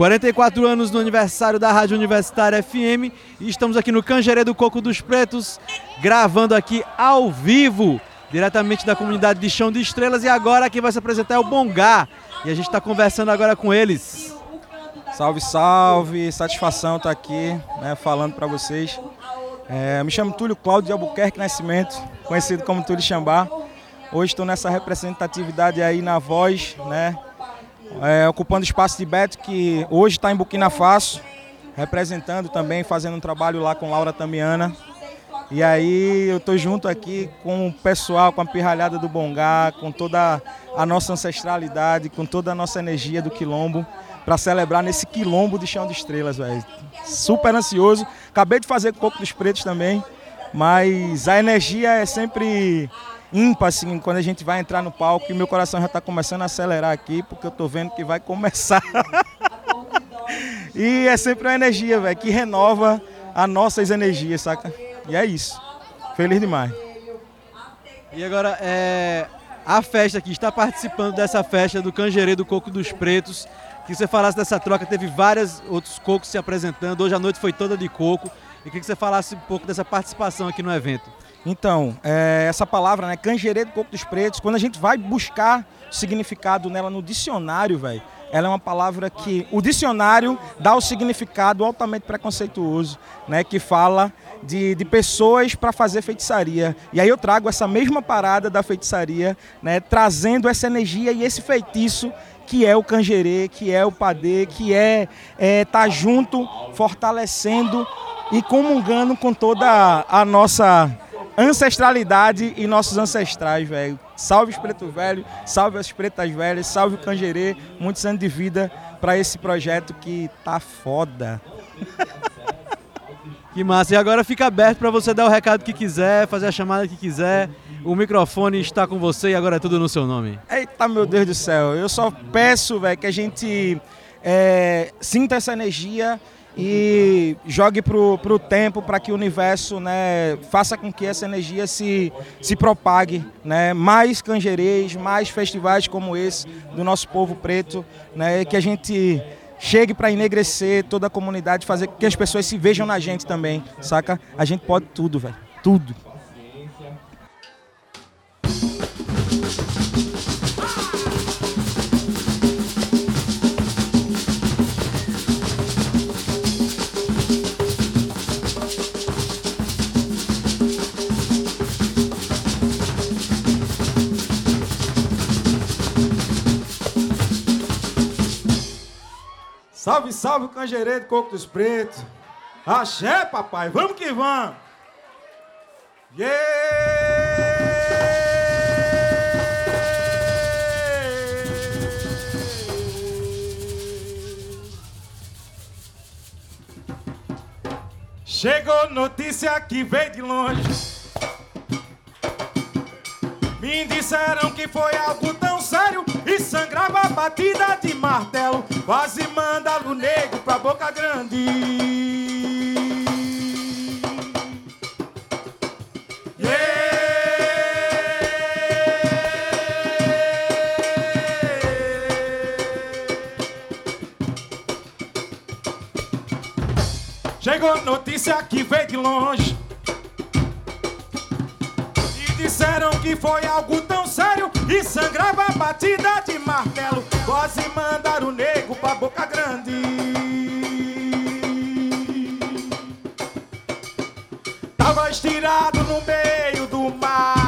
[SPEAKER 1] 44 anos no aniversário da Rádio Universitária FM e estamos aqui no Canjerê do Coco dos Pretos, gravando aqui ao vivo, diretamente da comunidade de Chão de Estrelas. E agora quem vai se apresentar é o Bongá. E a gente está conversando agora com eles.
[SPEAKER 17] Salve, salve, satisfação estar aqui, né, falando para vocês. É, me chamo Túlio Cláudio de Albuquerque Nascimento, conhecido como Túlio Xambá. Hoje estou nessa representatividade aí na voz, né, é, ocupando o espaço de Beto, que hoje está em Burkina Faso, representando também, fazendo um trabalho lá com Laura Tamiana. E aí eu estou junto aqui com o pessoal, com a pirralhada do Bongá, com toda a nossa ancestralidade, com toda a nossa energia do quilombo, para celebrar nesse quilombo de chão de estrelas, velho. Super ansioso. Acabei de fazer com Coco dos Pretos também, mas a energia é sempre ímpar, assim, quando a gente vai entrar no palco e meu coração já está começando a acelerar aqui, porque eu estou vendo que vai começar. <laughs> e é sempre uma energia, velho, que renova as nossas energias, saca? E é isso. Feliz demais.
[SPEAKER 1] E agora, é, a festa aqui, está participando dessa festa do Canjerê do Coco dos Pretos. Que você falasse dessa troca, teve vários outros cocos se apresentando. Hoje a noite foi toda de coco. E que você falasse um pouco dessa participação aqui no evento.
[SPEAKER 17] Então, é, essa palavra, né, canjerê do coco dos pretos, quando a gente vai buscar significado nela no dicionário, velho, ela é uma palavra que o dicionário dá o significado altamente preconceituoso, né, que fala de, de pessoas para fazer feitiçaria. E aí eu trago essa mesma parada da feitiçaria, né, trazendo essa energia e esse feitiço que é o canjerê, que é o padê, que é estar é, tá junto, fortalecendo e comungando com toda a nossa ancestralidade e nossos ancestrais, velho. Salve os pretos velhos, salve as pretas velhas, salve o Canjerê, muitos anos de vida para esse projeto que tá foda. <laughs>
[SPEAKER 1] Que massa. E agora fica aberto para você dar o recado que quiser, fazer a chamada que quiser. O microfone está com você e agora é tudo no seu nome.
[SPEAKER 17] Eita, meu Deus do céu. Eu só peço, velho, que a gente é, sinta essa energia e jogue pro, pro tempo para que o universo né, faça com que essa energia se, se propague. Né? Mais canjerês, mais festivais como esse do nosso povo preto, né? que a gente chegue para enegrecer toda a comunidade, fazer com que as pessoas se vejam na gente também, saca? A gente pode tudo, velho. Tudo. Salve, salve, canjerê do Coco dos Pretos. Axé, papai, vamos que vamos. Chegou notícia que veio de longe. Me disseram que foi algo sério e sangrava a batida de martelo. Quase manda o negro pra boca grande. Chegou notícia que veio de longe. E disseram que foi algo e sangrava batida de martelo. Quase mandaram o nego pra boca grande. Tava estirado no meio do mato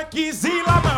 [SPEAKER 17] Isso foi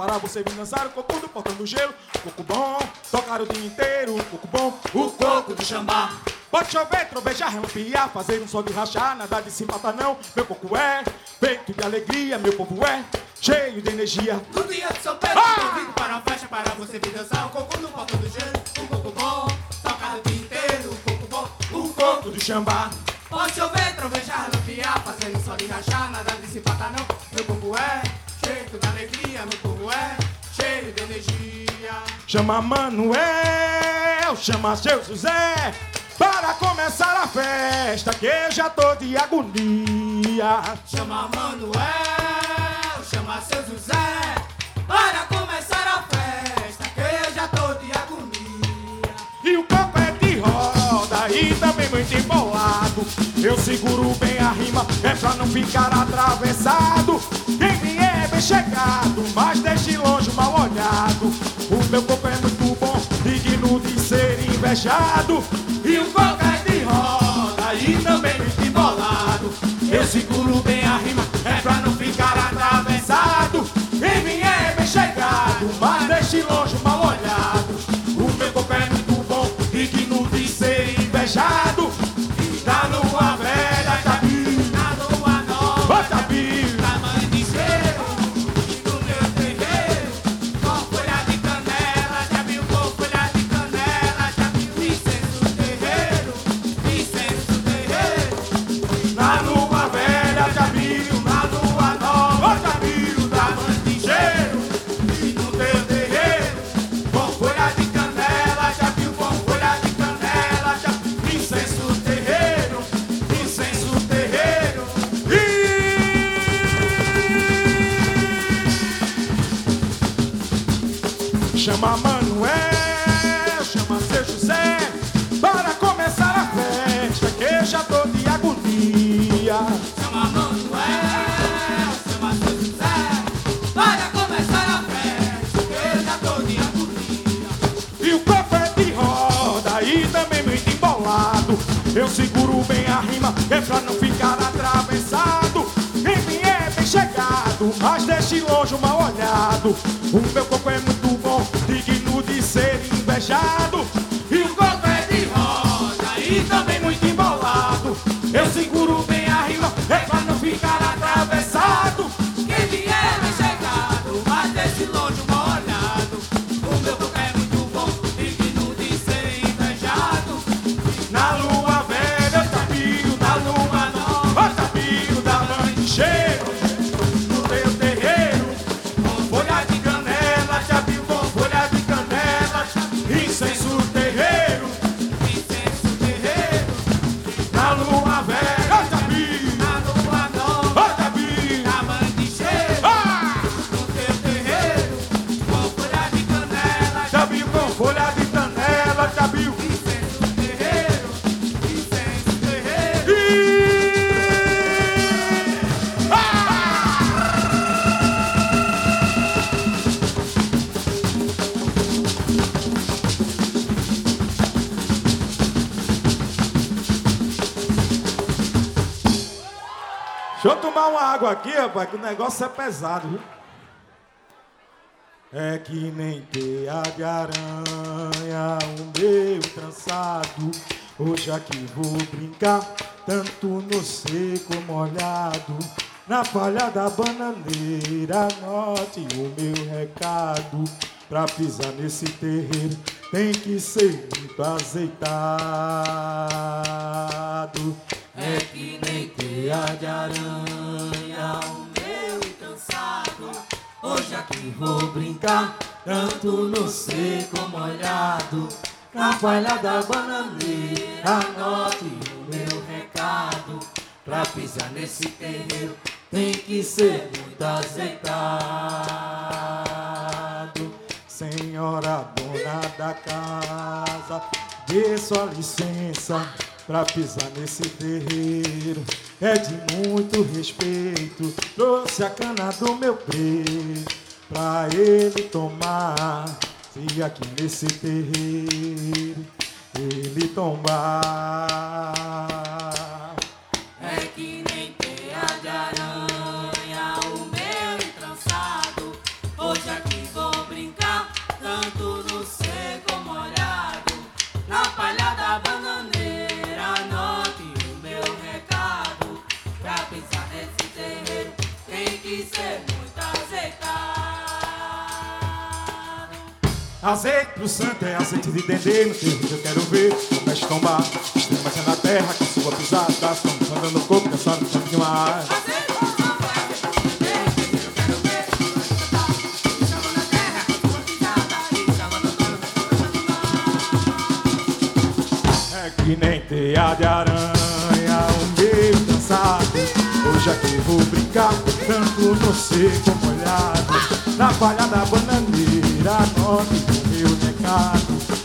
[SPEAKER 17] para você vir dançar o coco do portão do gelo. Coco bom, tocar o dia inteiro, coco bom, o coco do chambá. Pode chover, trovejar, relampiar, fazer um som de rachar, nada de se matar não. Meu coco é feito de alegria, meu povo é cheio de energia.
[SPEAKER 4] No dia de São Pedro, convido para a festa para você vir dançar o coco no portão do gelo. Um coco bom, tocar o dia inteiro, um coco bom,
[SPEAKER 17] O coco do chambá.
[SPEAKER 4] Pode chover, trovejar, lampiar, fazendo só de rachar, nada de se patar não. Meu povo é de alegria, meu povo é cheio de energia.
[SPEAKER 17] Chama Manuel, chama seu José, para começar a festa que eu já tô de agonia.
[SPEAKER 4] Chama Manuel, chama seu José, para começar a festa que eu já tô de agonia.
[SPEAKER 17] E o coco é de roda e também muito embolado. Eu seguro bem a rima, é pra não ficar atravessado. Bem chegado, mas deixe longe o mal olhado. O meu coco é muito bom, digno de ser invejado. E o coco é de roda e também muito embolado. Eu seguro bem a rima, é pra não ficar atravessado. Quem vier é bem chegado, mas é pra não ficar atravessado. Quem é bem chegado, mas deixe longe o mal olhado. O meu rapaz, que o negócio é pesado, viu? É que nem teia de aranha, o meu trançado. Hoje aqui vou brincar, tanto no seco molhado. Na palha da bananeira, anote o meu recado. Pra pisar nesse terreiro, tem que ser muito azeitado.
[SPEAKER 4] É que nem teia de aranha, o meu cansado. Hoje aqui vou brincar, tanto no seco molhado. Na palha da bananeira, anote o meu recado. Pra pisar nesse terreiro, tem que ser muito azeitado.
[SPEAKER 17] Senhora dona da casa, dê sua licença pra pisar nesse terreiro. É de muito respeito, trouxe a cana do meu preto pra ele tomar. Se aqui nesse terreiro ele tombar.
[SPEAKER 4] É que
[SPEAKER 17] Azeite pro santo é azeite de dendê No terreiro eu quero ver o peixe tombar é na terra que sua pisada Estamos andando no corpo, dançando no chão de mar É que nem teia de aranha Hoje aqui vou brincar Tanto no seco molhado Na palha da bananeira Anote o meu recado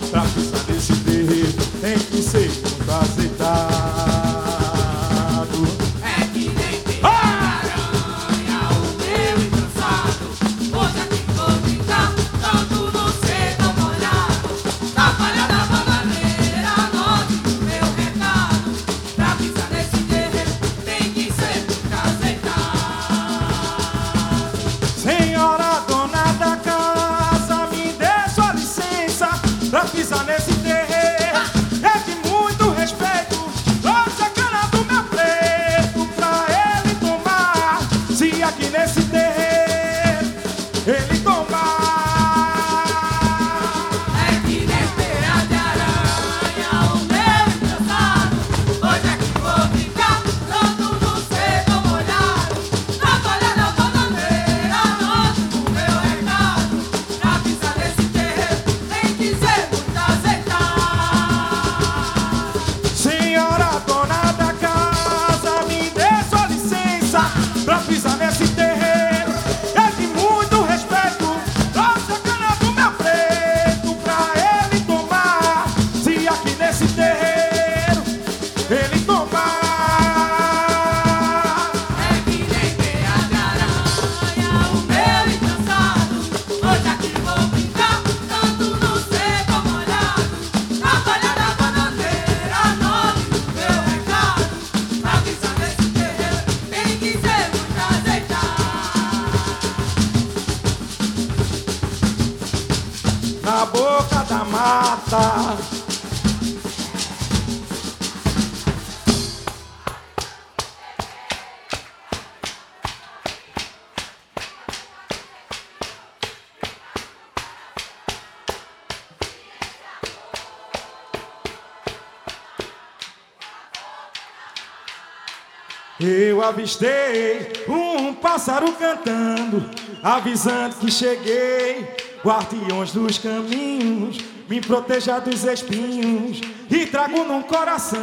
[SPEAKER 17] avistei um pássaro cantando, avisando que cheguei. Guardiões dos caminhos, me proteja dos espinhos e trago num coração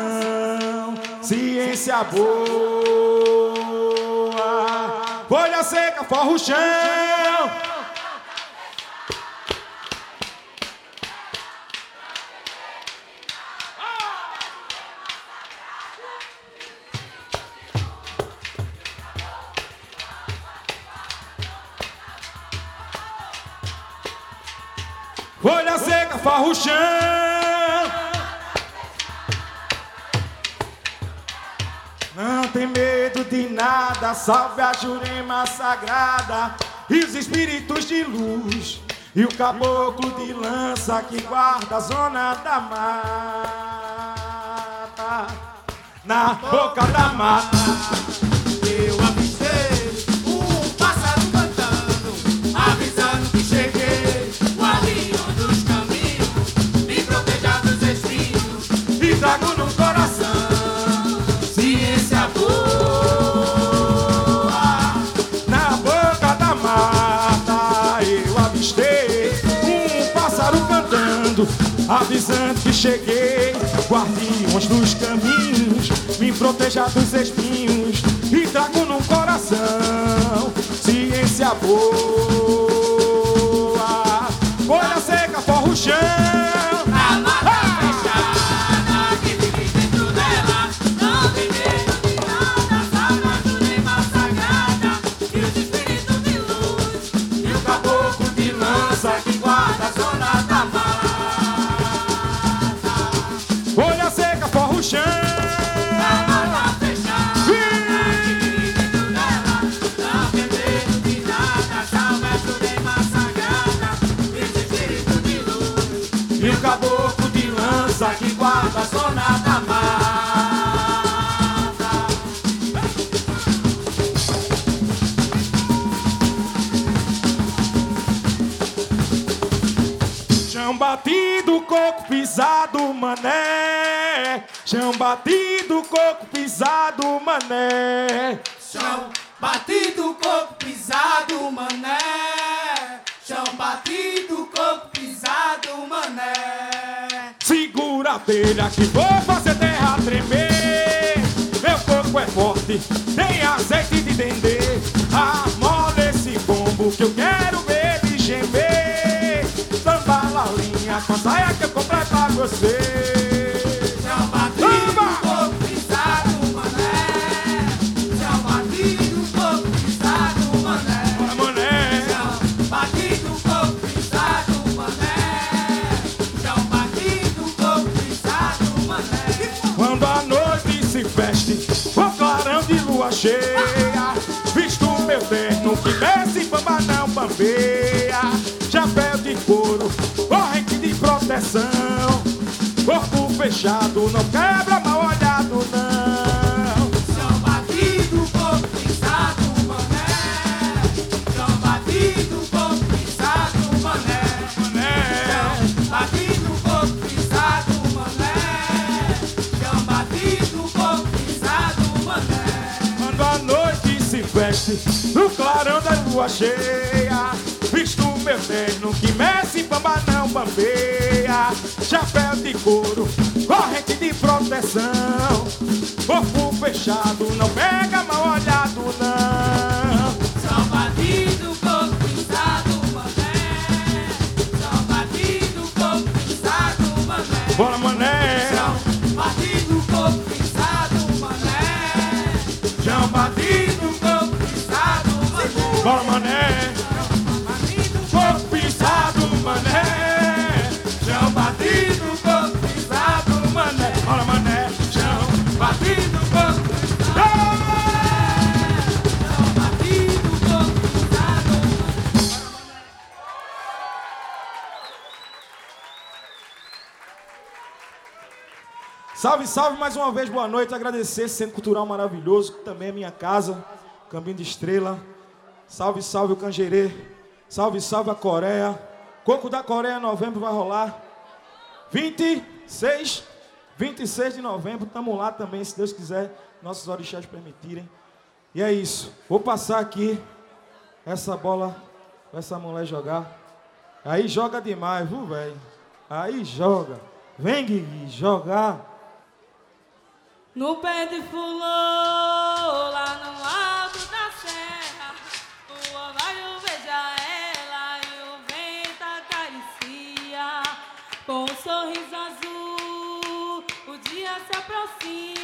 [SPEAKER 17] ciência boa. Folha seca, forra o chão. Salve a Jurema sagrada e os espíritos de luz. E o caboclo de lança que guarda a zona da mata, na boca da mata.
[SPEAKER 4] Avisando que cheguei.
[SPEAKER 17] Guardiões dos caminhos, me proteja dos espinhos e trago no coração ciência boa. Folha seca, forra o chão. Coco pisado, mané. Chão batido, coco pisado, mané.
[SPEAKER 4] Chão batido, coco pisado, mané. Chão batido, coco pisado, mané.
[SPEAKER 17] Segura a telha que vou fazer terra tremer. Meu corpo é forte, tem desce bamba não bambeia, chapéu de couro, corrente de proteção, corpo fechado, não quebra mal olhado não.
[SPEAKER 4] Chão batido, coco pisado, mané. Chão batido, coco pisado, mané. Chão batido, coco pisado, mané. Chão batido, coco pisado, mané.
[SPEAKER 17] Quando a noite se veste no clarão da lua cheia, visto terno que mexe bamba não bambeia, chapéu de couro, corrente de proteção, corpo fechado, não pega mal
[SPEAKER 4] mané.
[SPEAKER 17] bora mané, corpo pisado mané, chão batido, corpo pisado mané, bora mané, chão batido, corpo pisado. Salve, salve mais uma vez, boa noite. Agradecer esse centro cultural maravilhoso, que também é minha casa, Caminho de Estrela. Salve, salve o Cangerê. Salve, salve a Coreia. Coco da Coreia, novembro vai rolar. 26, 26 de novembro, estamos lá também, se Deus quiser, nossos orixás permitirem. E é isso. Vou passar aqui essa bola pra essa mulher jogar. Aí joga demais, viu, velho? Aí joga. Vem, Guigui, jogar.
[SPEAKER 13] No pé de fulô, aproxima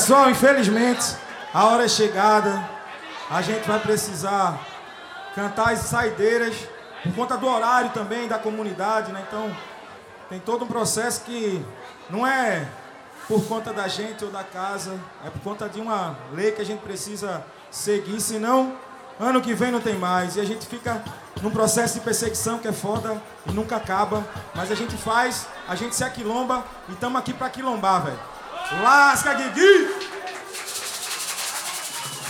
[SPEAKER 17] Pessoal, infelizmente, a hora é chegada. A gente vai precisar cantar as saideiras por conta do horário também da comunidade, né? Então, tem todo um processo que não é por conta da gente ou da casa, é por conta de uma lei que a gente precisa seguir, senão ano que vem não tem mais. E a gente fica num processo de perseguição que é foda e nunca acaba, mas a gente faz, a gente se aquilomba e estamos aqui para quilombar, velho. Lasca, Guigui!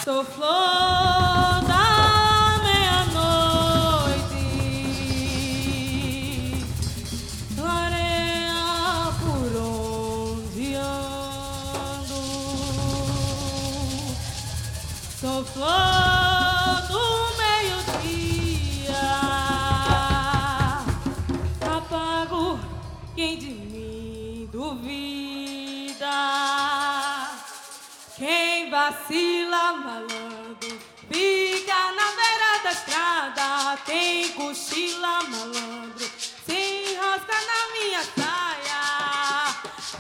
[SPEAKER 13] Sou flor. vacila, malandro. Fica na beira da estrada, tem cochila, malandro. Se enrosca na minha saia.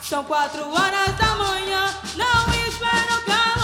[SPEAKER 13] São quatro horas da manhã, não espero galo.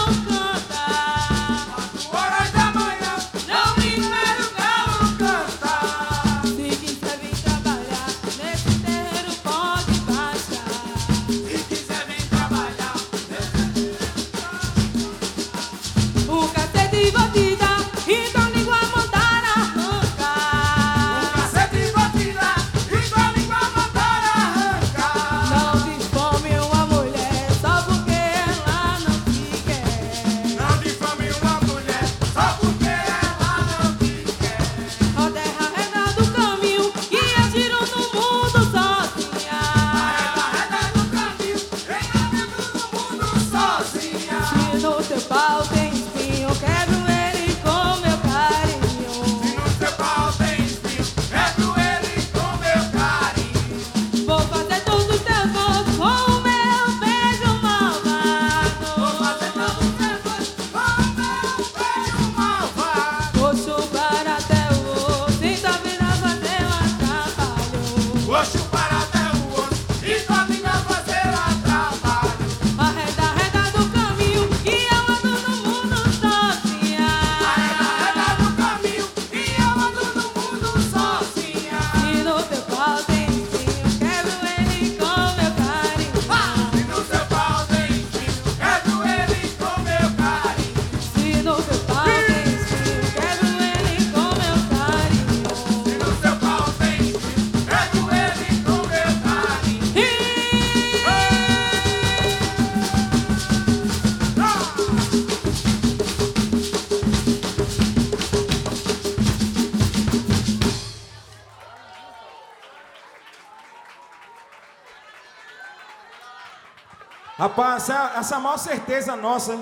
[SPEAKER 17] Rapaz, essa, essa maior certeza nossa,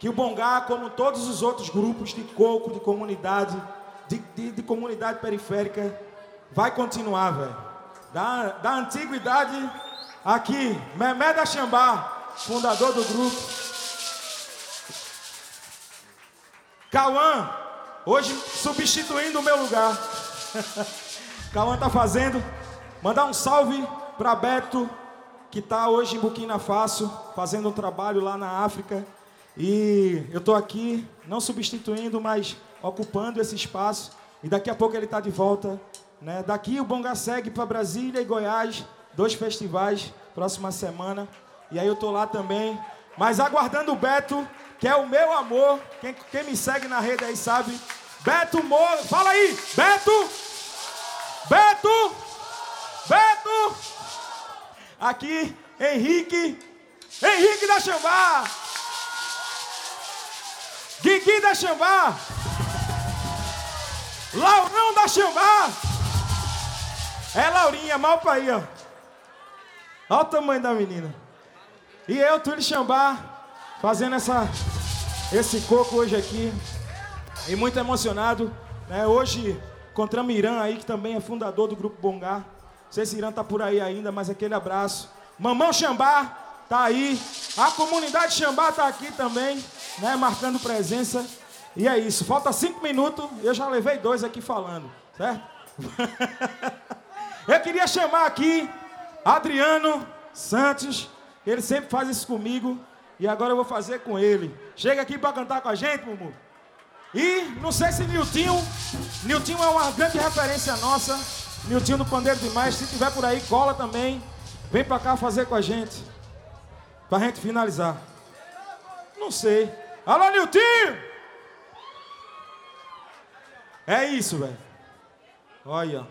[SPEAKER 17] que o Bongá, como todos os outros grupos de coco, de comunidade, de, de, de comunidade periférica, vai continuar, velho. Da, da antiguidade aqui, Memé da Xambá, fundador do grupo. Cauã, hoje substituindo o meu lugar. <laughs> Cauã tá fazendo. Mandar um salve para Beto, que está hoje em Burkina Faso, fazendo um trabalho lá na África. E eu estou aqui, não substituindo, mas ocupando esse espaço. E daqui a pouco ele está de volta. Né? Daqui o Bonga segue para Brasília e Goiás, dois festivais, próxima semana. E aí eu estou lá também. Mas aguardando o Beto, que é o meu amor. Quem, quem me segue na rede aí sabe. Beto Moura, fala aí! Beto! Beto! Beto! Aqui, Henrique. Henrique da Xambá! Guigui da Xambá! Laurão da Xambá! É Laurinha, mal pra aí, ó. Olha o tamanho da menina. E eu, Túlio Xambá, fazendo essa, esse coco hoje aqui. E muito emocionado. Né? Hoje encontramos Irã aí, que também é fundador do Grupo Bongá. Sei se Irã tá por aí ainda, mas aquele abraço. Mamão Xambá tá aí. A comunidade Xambá tá aqui também, né? Marcando presença. E é isso. Falta cinco minutos. Eu já levei dois aqui falando, certo? <laughs> eu queria chamar aqui Adriano Santos. Ele sempre faz isso comigo. E agora eu vou fazer com ele. Chega aqui para cantar com a gente, Mumu. E não sei se Niltinho. Niltinho é uma grande referência nossa. Niltinho do Pandeiro Demais. Se tiver por aí, cola também. Vem pra cá fazer com a gente. Pra gente finalizar. Não sei. Alô, Niltinho! É isso, velho. Olha.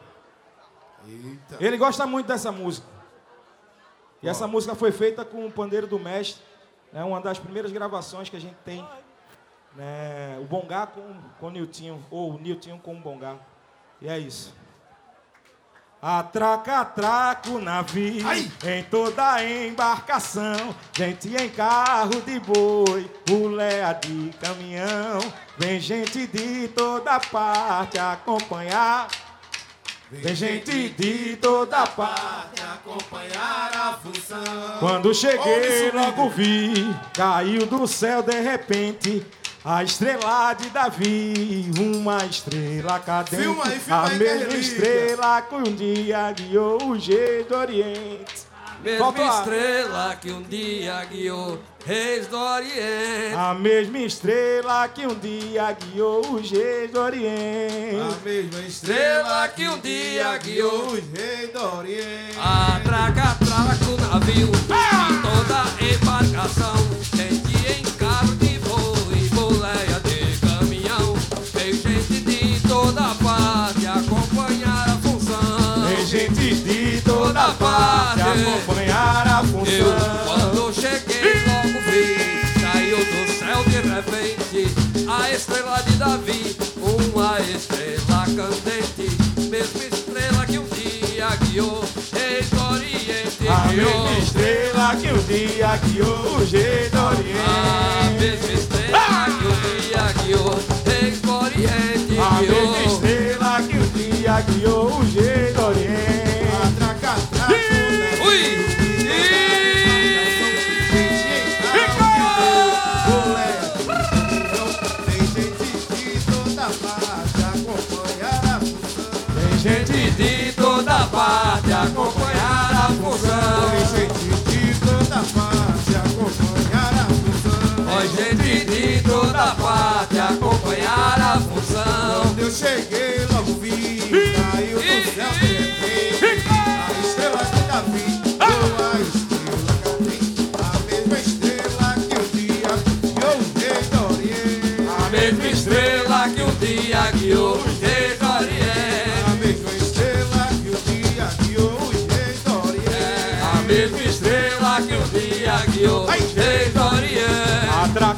[SPEAKER 17] Ele gosta muito dessa música. E essa música foi feita com o Pandeiro do Mestre. É uma das primeiras gravações que a gente tem. né? o Bongá com, com o Niltinho. Ou o Niltinho com o Bongá. E é isso. Atraca, atraca o navio em toda embarcação. Gente em carro de boi, mulher de caminhão. Vem gente de toda parte acompanhar. Vem gente de toda parte
[SPEAKER 3] acompanhar a função.
[SPEAKER 17] Quando cheguei, logo vi, caiu do céu de repente. A estrela de Davi, uma estrela cadente.
[SPEAKER 3] Filma aí, filma
[SPEAKER 17] a
[SPEAKER 3] aí,
[SPEAKER 17] mesma estrela que um dia guiou o jeito do Oriente.
[SPEAKER 7] Mesma
[SPEAKER 17] Faltou a-
[SPEAKER 7] estrela que um dia guiou reis do Oriente.
[SPEAKER 17] A mesma estrela que um dia guiou o jeito do Oriente.
[SPEAKER 3] A mesma
[SPEAKER 7] Estrela que um dia guiou
[SPEAKER 3] os reis do Oriente.
[SPEAKER 7] Atraca, atraca o navio em toda embarcação. Gente estrela de Davi, uma estrela candente, mesma estrela que um dia guiou reis do Oriente.
[SPEAKER 17] A
[SPEAKER 7] guiou.
[SPEAKER 17] mesma estrela que um dia guiou o jeito do
[SPEAKER 7] A
[SPEAKER 17] Oriente.
[SPEAKER 7] mesma estrela que um dia guiou reis do Oriente.
[SPEAKER 17] A mesma
[SPEAKER 7] guiou.
[SPEAKER 17] estrela que um dia guiou o
[SPEAKER 3] acompanhar a função.
[SPEAKER 7] Tem gente de toda parte acompanhar a função. Ó, gente de toda parte acompanhar a função.
[SPEAKER 3] Quando eu cheguei, logo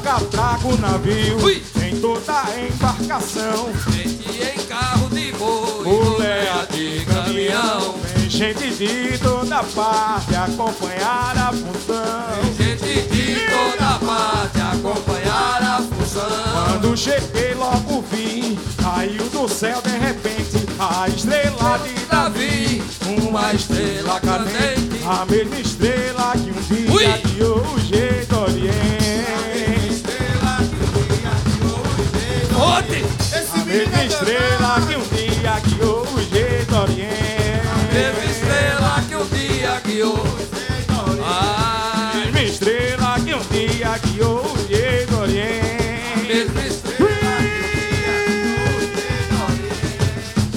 [SPEAKER 17] carga trago navio
[SPEAKER 7] Ui.
[SPEAKER 17] em toda embarcação.
[SPEAKER 7] Gente em carro de boi,
[SPEAKER 17] mulher
[SPEAKER 7] de caminhão.
[SPEAKER 17] Vem gente de toda parte acompanhar a função.
[SPEAKER 7] Vem gente de toda parte acompanhar a função.
[SPEAKER 17] Quando cheguei logo vim, caiu do céu de repente a estrela de Davi,
[SPEAKER 7] uma estrela cadente,
[SPEAKER 17] a mesma estrela que um dia
[SPEAKER 7] Ui.
[SPEAKER 17] o jeito oriente. Teve estrela que um dia guiou o jeito oriente.
[SPEAKER 7] Teve estrela que um dia guiou o
[SPEAKER 17] jeito oriente. Teve estrela que um dia guiou o jeito oriente.
[SPEAKER 7] Estrela que hoje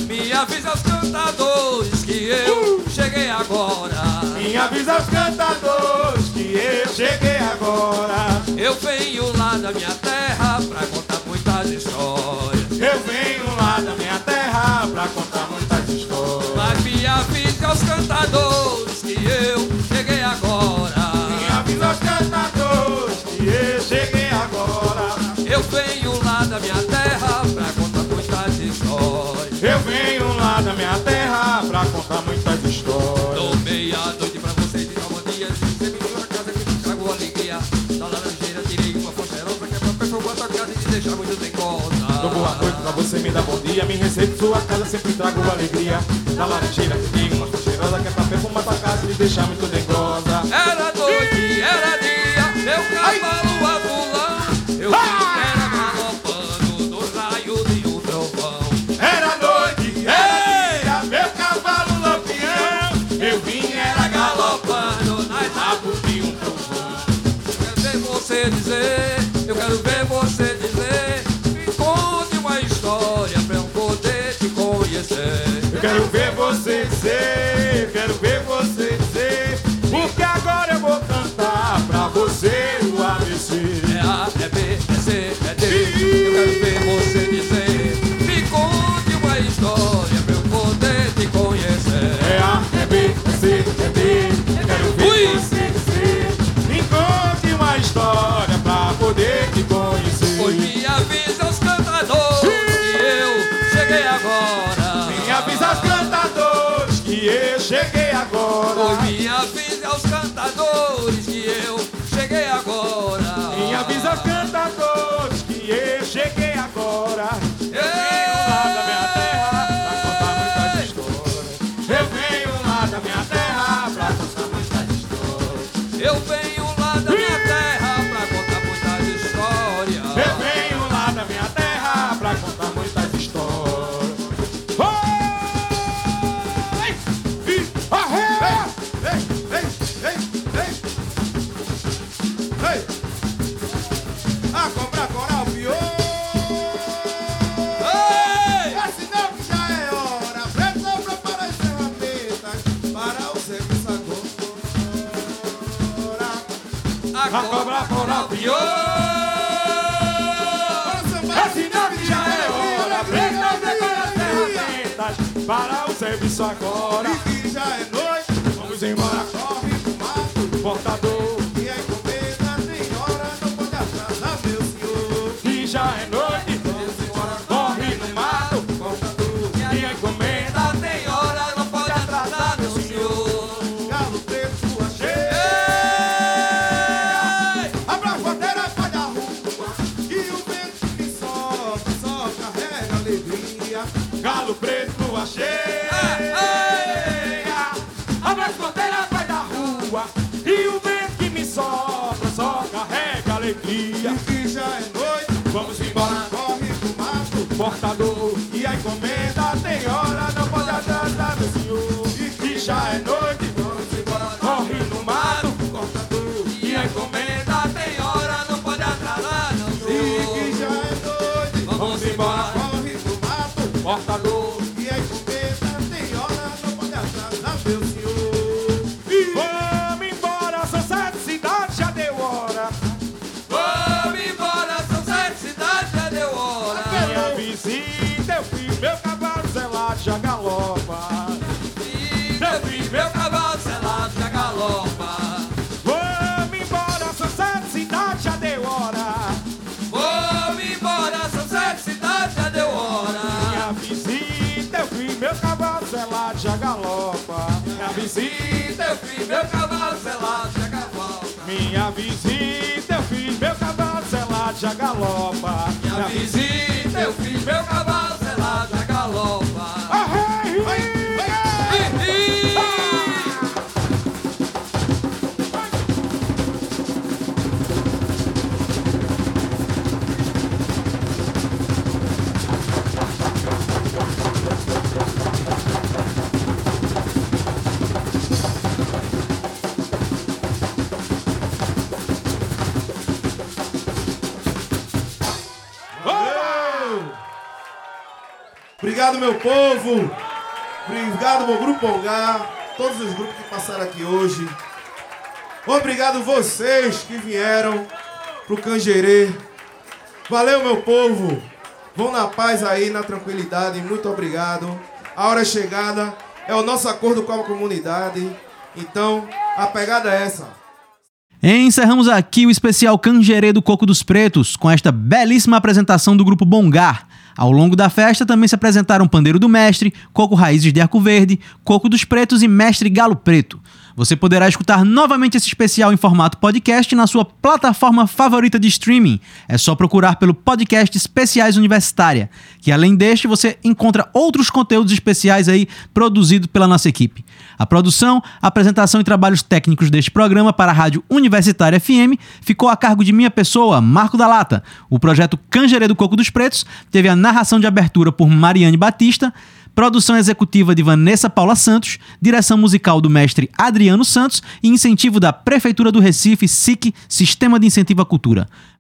[SPEAKER 7] dia. Me avisa aos cantadores que eu cheguei agora.
[SPEAKER 17] Me avisa os cantadores que eu cheguei agora.
[SPEAKER 7] Eu venho lá da minha terra pra contar muitas histórias.
[SPEAKER 17] Eu venho lá da minha terra pra contar muitas histórias.
[SPEAKER 7] Lá que avisa aos cantadores que eu cheguei agora.
[SPEAKER 17] Me avisa aos cantadores que eu cheguei agora.
[SPEAKER 7] Eu venho lá da minha terra pra contar muitas histórias.
[SPEAKER 17] Eu venho lá da minha terra pra contar muitas boa noite pra você, me dá bom dia Me recebo sua casa, sempre trago alegria. Na laranjeira E uma cheirosa Que é pra perfumar sua casa e deixar muito dengosa
[SPEAKER 7] Era noite, era dia, meu cavalo
[SPEAKER 17] agora.
[SPEAKER 7] Foi minha aos cantadores que eu cheguei agora.
[SPEAKER 17] Me avisa aos cantadores. Para o serviço agora. E que já é noite. Vamos embora, corre pro mato. Portador. portador. E a encomenda
[SPEAKER 7] tem hora, não pode atrasar, meu senhor.
[SPEAKER 17] E já é visita eu fiz, meu cavalo selado de galopa. Minha visita eu fiz, meu cavalo selado de galopa. Minha visita
[SPEAKER 3] meu povo. Obrigado, meu Grupo Ongar. Todos os grupos que passaram aqui hoje. Obrigado vocês que vieram pro Cangerê. Valeu, meu povo. Vão na paz aí, na tranquilidade. Muito obrigado. A hora é chegada. É o nosso acordo com a comunidade. Então, a pegada é essa.
[SPEAKER 1] Encerramos aqui o especial Cangerê do Coco dos Pretos com esta belíssima apresentação do grupo Bongar. Ao longo da festa também se apresentaram Pandeiro do Mestre, Coco Raízes de Arco Verde, Coco dos Pretos e Mestre Galo Preto. Você poderá escutar novamente esse especial em formato podcast na sua plataforma favorita de streaming. É só procurar pelo podcast Especiais Universitária, que além deste você encontra outros conteúdos especiais aí produzidos pela nossa equipe. A produção, apresentação e trabalhos técnicos deste programa para a Rádio Universitária FM ficou a cargo de minha pessoa, Marco da Lata. O projeto Cangerê do Coco dos Pretos teve a narração de abertura por Mariane Batista, produção executiva de Vanessa Paula Santos, direção musical do mestre Adriano Santos e incentivo da Prefeitura do Recife, SIC, Sistema de Incentivo à Cultura.